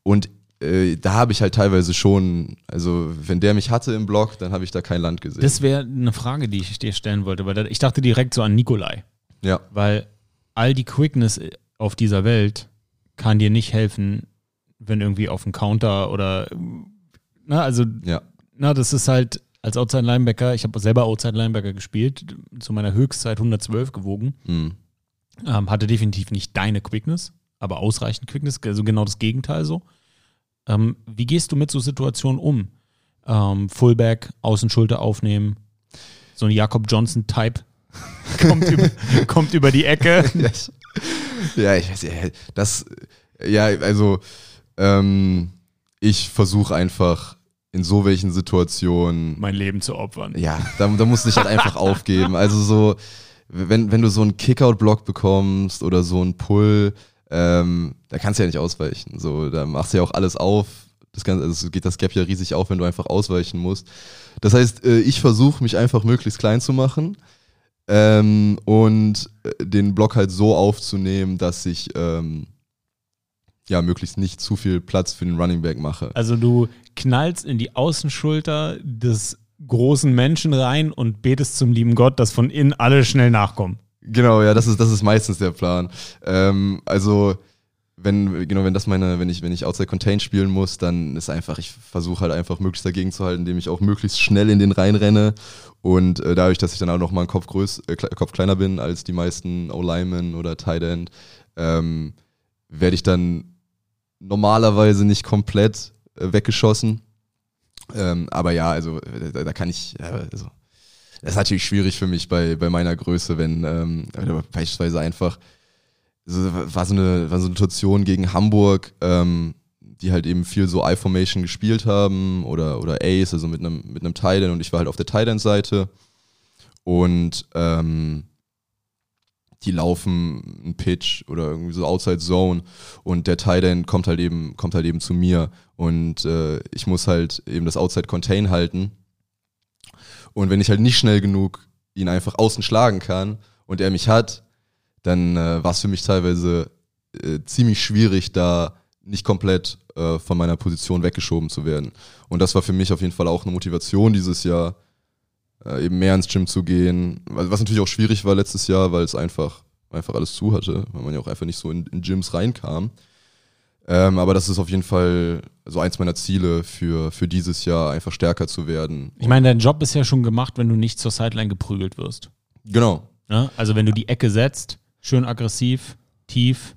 Speaker 2: Und äh, da habe ich halt teilweise schon, also wenn der mich hatte im Blog, dann habe ich da kein Land gesehen.
Speaker 1: Das wäre eine Frage, die ich dir stellen wollte, weil ich dachte direkt so an Nikolai.
Speaker 2: Ja.
Speaker 1: Weil all die Quickness auf dieser Welt kann dir nicht helfen, wenn irgendwie auf dem Counter oder na, also
Speaker 2: ja.
Speaker 1: na, das ist halt als Outside Linebacker, ich habe selber Outside Linebacker gespielt, zu meiner Höchstzeit 112 gewogen.
Speaker 2: Mhm.
Speaker 1: Ähm, hatte definitiv nicht deine Quickness, aber ausreichend Quickness, also genau das Gegenteil so. Ähm, wie gehst du mit so Situationen um? Ähm, Fullback, Außenschulter aufnehmen, so ein Jakob Johnson-Type kommt, über, kommt über die Ecke.
Speaker 2: ja, ich weiß ja, das, ja, also ähm, ich versuche einfach in so welchen Situationen
Speaker 1: mein Leben zu opfern.
Speaker 2: Ja, da, da musst du dich halt einfach aufgeben. Also so, wenn, wenn du so einen Kickout-Block bekommst oder so einen Pull, ähm, da kannst du ja nicht ausweichen. So, da machst du ja auch alles auf. Das Ganze, also geht das Gap ja riesig auf, wenn du einfach ausweichen musst. Das heißt, äh, ich versuche mich einfach möglichst klein zu machen ähm, und äh, den Block halt so aufzunehmen, dass ich ähm, ja möglichst nicht zu viel Platz für den Running Back mache.
Speaker 1: Also du knallst in die Außenschulter des großen Menschen rein und betest zum lieben Gott, dass von innen alle schnell nachkommen.
Speaker 2: Genau, ja, das ist, das ist meistens der Plan. Ähm, also, wenn, genau, wenn das meine, wenn ich, wenn ich Outside Contain spielen muss, dann ist einfach, ich versuche halt einfach möglichst dagegen zu halten, indem ich auch möglichst schnell in den reinrenne. Und äh, dadurch, dass ich dann auch noch mal einen Kopf, größ, äh, Kopf kleiner bin als die meisten O-Linemen oder Tight End, ähm, werde ich dann normalerweise nicht komplett äh, weggeschossen. Ähm, aber ja, also äh, da, da kann ich, ja, also das ist natürlich schwierig für mich bei, bei meiner Größe, wenn ähm, beispielsweise einfach, also war, so eine, war so eine Situation gegen Hamburg, ähm, die halt eben viel so I-Formation gespielt haben oder, oder Ace, also mit einem mit einem Tight und ich war halt auf der Tight Seite und ähm, die laufen einen Pitch oder irgendwie so Outside Zone und der Tight kommt halt eben kommt halt eben zu mir. Und äh, ich muss halt eben das Outside Contain halten und wenn ich halt nicht schnell genug ihn einfach außen schlagen kann und er mich hat, dann äh, war es für mich teilweise äh, ziemlich schwierig, da nicht komplett äh, von meiner Position weggeschoben zu werden. Und das war für mich auf jeden Fall auch eine Motivation dieses Jahr, äh, eben mehr ins Gym zu gehen. Was natürlich auch schwierig war letztes Jahr, weil es einfach, einfach alles zu hatte, weil man ja auch einfach nicht so in, in Gyms reinkam. Ähm, aber das ist auf jeden Fall so eins meiner Ziele für, für dieses Jahr, einfach stärker zu werden.
Speaker 1: Ich meine, dein Job ist ja schon gemacht, wenn du nicht zur Sideline geprügelt wirst.
Speaker 2: Genau.
Speaker 1: Ja? Also wenn du die Ecke setzt, schön aggressiv, tief.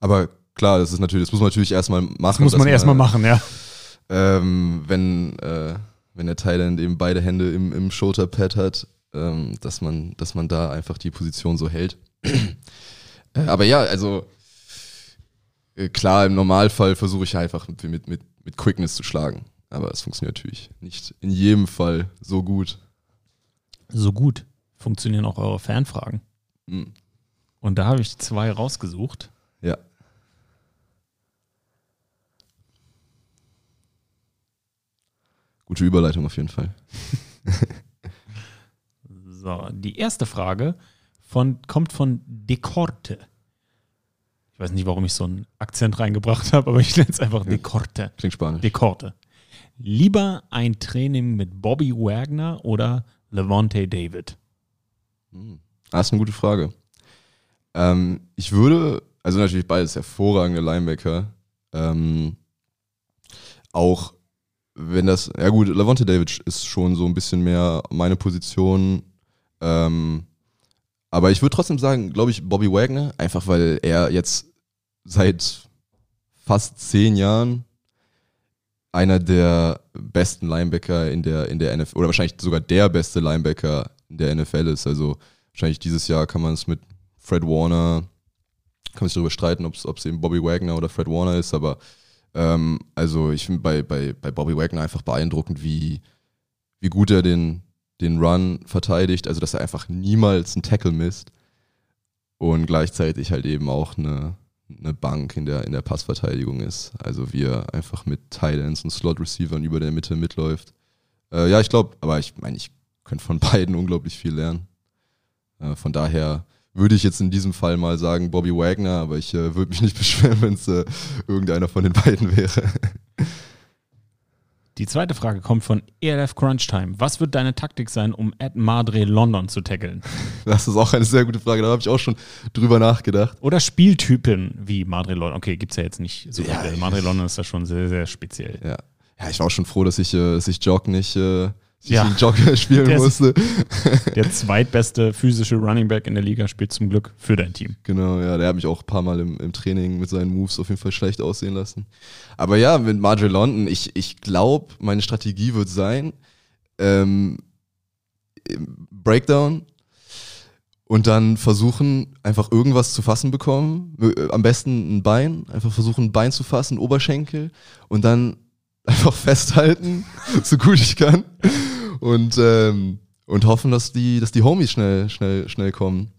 Speaker 2: Aber klar, das ist natürlich, das muss man natürlich erstmal machen. Das
Speaker 1: muss man erstmal machen, ja.
Speaker 2: Ähm, wenn, äh, wenn der Thailand eben beide Hände im, im Shoulder-Pad hat, ähm, dass, man, dass man da einfach die Position so hält. äh, aber ja, also klar, im Normalfall versuche ich einfach mit, mit, mit, mit Quickness zu schlagen. Aber es funktioniert natürlich nicht in jedem Fall so gut.
Speaker 1: So gut funktionieren auch eure Fanfragen.
Speaker 2: Mhm.
Speaker 1: Und da habe ich zwei rausgesucht.
Speaker 2: Ja. Gute Überleitung auf jeden Fall.
Speaker 1: so, die erste Frage von, kommt von Dekorte. Ich weiß nicht, warum ich so einen Akzent reingebracht habe, aber ich nenne es einfach Dekorte.
Speaker 2: Klingt spanisch.
Speaker 1: Dekorte. Lieber ein Training mit Bobby Wagner oder Levante David?
Speaker 2: Hm. Das ist eine gute Frage. Ähm, ich würde, also natürlich beides hervorragende Linebacker. Ähm, auch wenn das, ja gut, Levante David ist schon so ein bisschen mehr meine Position. Ähm, aber ich würde trotzdem sagen, glaube ich, Bobby Wagner, einfach weil er jetzt seit fast zehn Jahren einer der besten Linebacker in der, in der NFL, oder wahrscheinlich sogar der beste Linebacker in der NFL ist. Also wahrscheinlich dieses Jahr kann man es mit Fred Warner, kann man sich darüber streiten, ob es eben Bobby Wagner oder Fred Warner ist, aber ähm, also ich finde bei, bei, bei Bobby Wagner einfach beeindruckend, wie, wie gut er den, den Run verteidigt, also dass er einfach niemals einen Tackle misst und gleichzeitig halt eben auch eine, eine Bank in der, in der Passverteidigung ist. Also wie er einfach mit Titans und Slot-Receivern über der Mitte mitläuft. Äh, ja, ich glaube, aber ich meine, ich könnte von beiden unglaublich viel lernen. Äh, von daher würde ich jetzt in diesem Fall mal sagen Bobby Wagner, aber ich äh, würde mich nicht beschweren, wenn es äh, irgendeiner von den beiden wäre.
Speaker 1: Die zweite Frage kommt von ELF Crunch Time. Was wird deine Taktik sein, um Ed Madre London zu tackeln?
Speaker 2: Das ist auch eine sehr gute Frage, da habe ich auch schon drüber nachgedacht.
Speaker 1: Oder Spieltypen wie Madre London. Okay, gibt es ja jetzt nicht so ja, viele. Madre London ist da schon sehr, sehr speziell.
Speaker 2: Ja. ja, ich war auch schon froh, dass ich, äh, dass ich Jog nicht äh, ja. den Jogger spielen der musste.
Speaker 1: Der zweitbeste physische Running Back in der Liga spielt zum Glück für dein Team.
Speaker 2: Genau, ja, der hat mich auch ein paar Mal im, im Training mit seinen Moves auf jeden Fall schlecht aussehen lassen. Aber ja, mit Marjorie London, ich, ich glaube, meine Strategie wird sein, ähm, Breakdown und dann versuchen, einfach irgendwas zu fassen bekommen. Äh, am besten ein Bein, einfach versuchen, ein Bein zu fassen, Oberschenkel und dann einfach festhalten, so gut ich kann und, ähm, und hoffen, dass die, dass die Homies schnell, schnell, schnell kommen.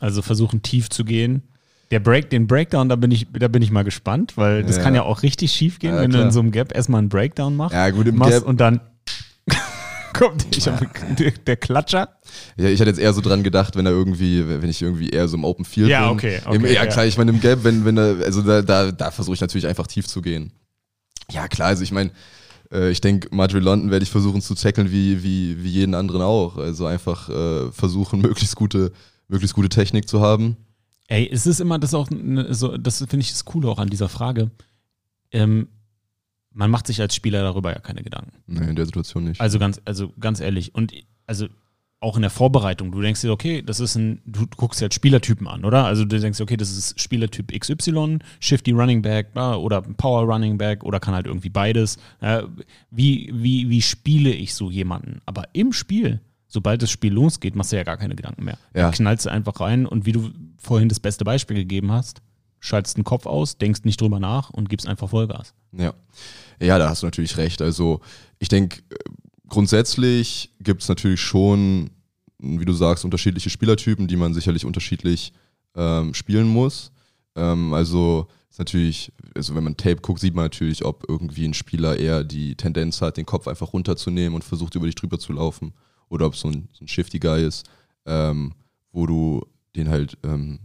Speaker 1: Also versuchen tief zu gehen. Der Break, den Breakdown, da bin ich, da bin ich mal gespannt, weil das ja. kann ja auch richtig schief gehen, ja, wenn klar. du in so einem Gap erstmal einen Breakdown machst.
Speaker 2: Ja, gut, im
Speaker 1: machst
Speaker 2: Gap.
Speaker 1: Und dann kommt der, der, Klatscher.
Speaker 2: Ja, ich hatte jetzt eher so dran gedacht, wenn er irgendwie, wenn ich irgendwie eher so im Open Field
Speaker 1: ja,
Speaker 2: bin.
Speaker 1: Okay, okay,
Speaker 2: Im, ja, klar, ich meine, im Gap, wenn, wenn er, also da, da, da versuche ich natürlich einfach tief zu gehen. Ja, klar, also ich meine, äh, ich denke, Marjorie London werde ich versuchen zu tackeln wie, wie, wie jeden anderen auch. Also einfach äh, versuchen, möglichst gute, möglichst gute Technik zu haben.
Speaker 1: Ey, es ist immer das auch, ne, so, das finde ich das Coole auch an dieser Frage. Ähm, man macht sich als Spieler darüber ja keine Gedanken.
Speaker 2: Nee, in der Situation nicht.
Speaker 1: Also ganz, also ganz ehrlich. Und also auch in der Vorbereitung, du denkst dir, okay, das ist ein, du guckst jetzt Spielertypen an, oder? Also du denkst, okay, das ist Spielertyp XY, Shifty Running Back oder Power Running Back oder kann halt irgendwie beides. wie, wie, wie spiele ich so jemanden? Aber im Spiel, sobald das Spiel losgeht, machst du ja gar keine Gedanken mehr. Ja. knallst du einfach rein und wie du vorhin das beste Beispiel gegeben hast, schaltest den Kopf aus, denkst nicht drüber nach und gibst einfach Vollgas.
Speaker 2: Ja. Ja, da hast du natürlich recht. Also ich denke, grundsätzlich gibt es natürlich schon, wie du sagst, unterschiedliche Spielertypen, die man sicherlich unterschiedlich ähm, spielen muss. Ähm, also ist natürlich, also wenn man Tape guckt, sieht man natürlich, ob irgendwie ein Spieler eher die Tendenz hat, den Kopf einfach runterzunehmen und versucht, über dich drüber zu laufen. Oder ob so ein, so ein Shifty Guy ist, ähm, wo du den halt, ähm,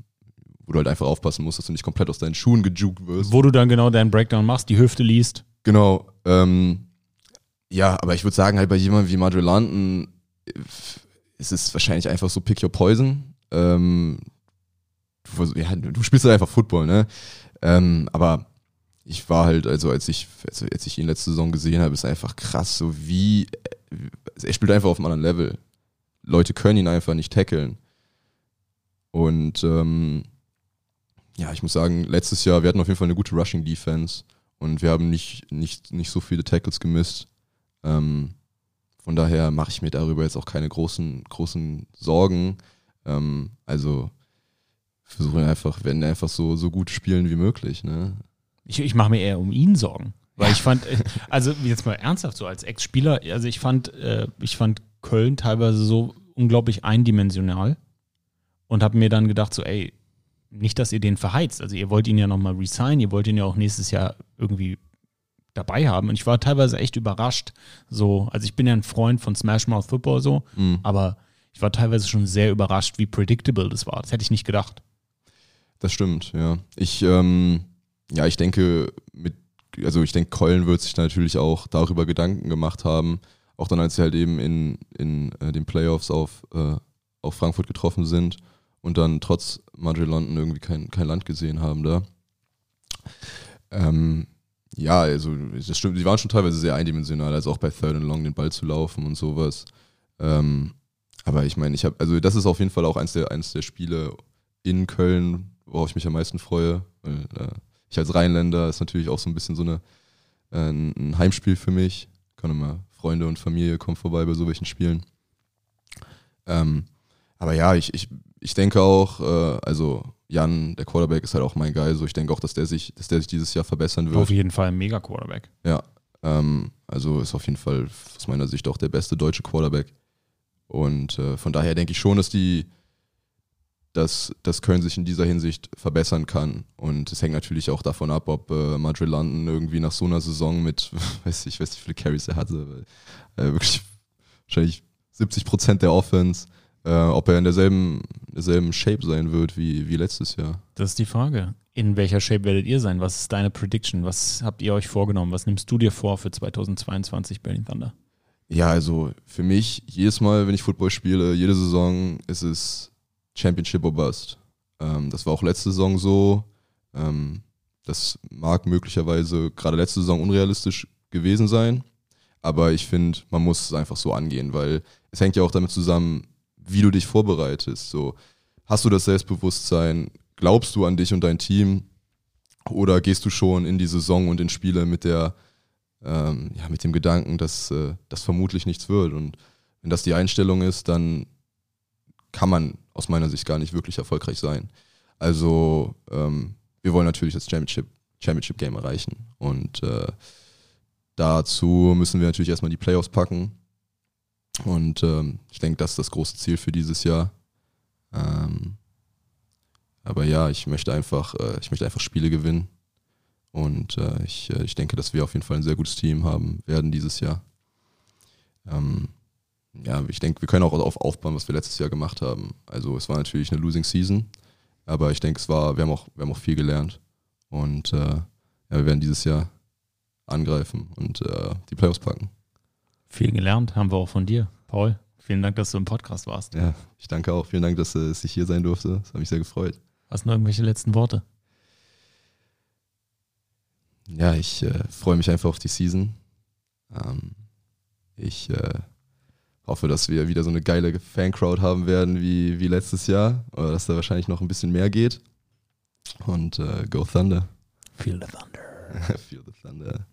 Speaker 2: wo du halt einfach aufpassen musst, dass du nicht komplett aus deinen Schuhen gejuckt wirst.
Speaker 1: Wo du dann genau deinen Breakdown machst, die Hüfte liest.
Speaker 2: Genau. Ähm, ja, aber ich würde sagen, halt bei jemandem wie London ist es wahrscheinlich einfach so Pick Your Poison. Ähm, du, ja, du spielst halt einfach Football, ne? Ähm, aber ich war halt, also als ich, also als ich ihn letzte Saison gesehen habe, ist einfach krass, so wie, er spielt einfach auf einem anderen Level. Leute können ihn einfach nicht tackeln. Und ähm, ja, ich muss sagen, letztes Jahr, wir hatten auf jeden Fall eine gute Rushing Defense und wir haben nicht, nicht, nicht so viele Tackles gemisst. Ähm, von daher mache ich mir darüber jetzt auch keine großen, großen Sorgen. Ähm, also versuche einfach, werden einfach so, so gut spielen wie möglich. Ne?
Speaker 1: Ich, ich mache mir eher um ihn Sorgen. Weil ich fand, also jetzt mal ernsthaft so als Ex-Spieler, also ich fand, äh, ich fand Köln teilweise so unglaublich eindimensional und habe mir dann gedacht, so, ey, nicht, dass ihr den verheizt. Also ihr wollt ihn ja nochmal resignen, ihr wollt ihn ja auch nächstes Jahr irgendwie dabei haben. Und ich war teilweise echt überrascht. So, also ich bin ja ein Freund von Smash Mouth Football so, mhm. aber ich war teilweise schon sehr überrascht, wie predictable das war. Das hätte ich nicht gedacht.
Speaker 2: Das stimmt, ja. Ich, ähm, ja, ich denke, mit, also ich denke, Keulen wird sich natürlich auch darüber Gedanken gemacht haben, auch dann, als sie halt eben in, in äh, den Playoffs auf, äh, auf Frankfurt getroffen sind und dann trotz Marjorie London irgendwie kein, kein Land gesehen haben da. Ähm, ja, also das stimmt, die waren schon teilweise sehr eindimensional, also auch bei Third and Long den Ball zu laufen und sowas. Ähm, aber ich meine, ich habe, also das ist auf jeden Fall auch eins der, eins der Spiele in Köln, worauf ich mich am meisten freue. Weil, äh, ich als Rheinländer ist natürlich auch so ein bisschen so eine äh, ein Heimspiel für mich. Kann immer Freunde und Familie kommen vorbei bei so welchen Spielen. Ähm, aber ja, ich, ich, ich denke auch, äh, also Jan, der Quarterback, ist halt auch mein Guy. So, ich denke auch, dass der sich, dass der sich dieses Jahr verbessern wird.
Speaker 1: Auf jeden Fall ein mega Quarterback.
Speaker 2: Ja. Ähm, also ist auf jeden Fall aus meiner Sicht auch der beste deutsche Quarterback. Und äh, von daher denke ich schon, dass die, dass, dass Köln sich in dieser Hinsicht verbessern kann. Und es hängt natürlich auch davon ab, ob äh, Madrid London irgendwie nach so einer Saison mit, weiß ich, weiß nicht, wie viele Carries er hatte, äh, wirklich wahrscheinlich 70 Prozent der Offense, äh, ob er in derselben, derselben Shape sein wird wie, wie letztes Jahr.
Speaker 1: Das ist die Frage. In welcher Shape werdet ihr sein? Was ist deine Prediction? Was habt ihr euch vorgenommen? Was nimmst du dir vor für 2022 Berlin Thunder?
Speaker 2: Ja, also für mich, jedes Mal, wenn ich Football spiele, jede Saison ist es Championship or Bust. Ähm, das war auch letzte Saison so. Ähm, das mag möglicherweise gerade letzte Saison unrealistisch gewesen sein, aber ich finde, man muss es einfach so angehen, weil es hängt ja auch damit zusammen, wie du dich vorbereitest. So, hast du das Selbstbewusstsein? Glaubst du an dich und dein Team? Oder gehst du schon in die Saison und in Spiele mit der, ähm, ja, mit dem Gedanken, dass äh, das vermutlich nichts wird? Und wenn das die Einstellung ist, dann kann man aus meiner Sicht gar nicht wirklich erfolgreich sein. Also ähm, wir wollen natürlich das Championship, Championship Game erreichen. Und äh, dazu müssen wir natürlich erstmal die Playoffs packen. Und ähm, ich denke, das ist das große Ziel für dieses Jahr. Ähm, aber ja, ich möchte einfach, äh, ich möchte einfach Spiele gewinnen. Und äh, ich, äh, ich denke, dass wir auf jeden Fall ein sehr gutes Team haben werden dieses Jahr. Ähm, ja, ich denke, wir können auch darauf aufbauen, was wir letztes Jahr gemacht haben. Also es war natürlich eine Losing Season, aber ich denke, es war, wir haben auch, wir haben auch viel gelernt. Und äh, ja, wir werden dieses Jahr angreifen und äh, die Playoffs packen.
Speaker 1: Viel gelernt haben wir auch von dir, Paul. Vielen Dank, dass du im Podcast warst.
Speaker 2: Ja, ich danke auch. Vielen Dank, dass, äh, dass ich hier sein durfte. Das hat mich sehr gefreut.
Speaker 1: Hast du noch irgendwelche letzten Worte?
Speaker 2: Ja, ich äh, freue mich einfach auf die Season. Ähm, ich äh, hoffe, dass wir wieder so eine geile Fancrowd haben werden wie, wie letztes Jahr. Oder dass da wahrscheinlich noch ein bisschen mehr geht. Und äh, Go Thunder.
Speaker 1: Feel the Thunder.
Speaker 2: Feel the Thunder.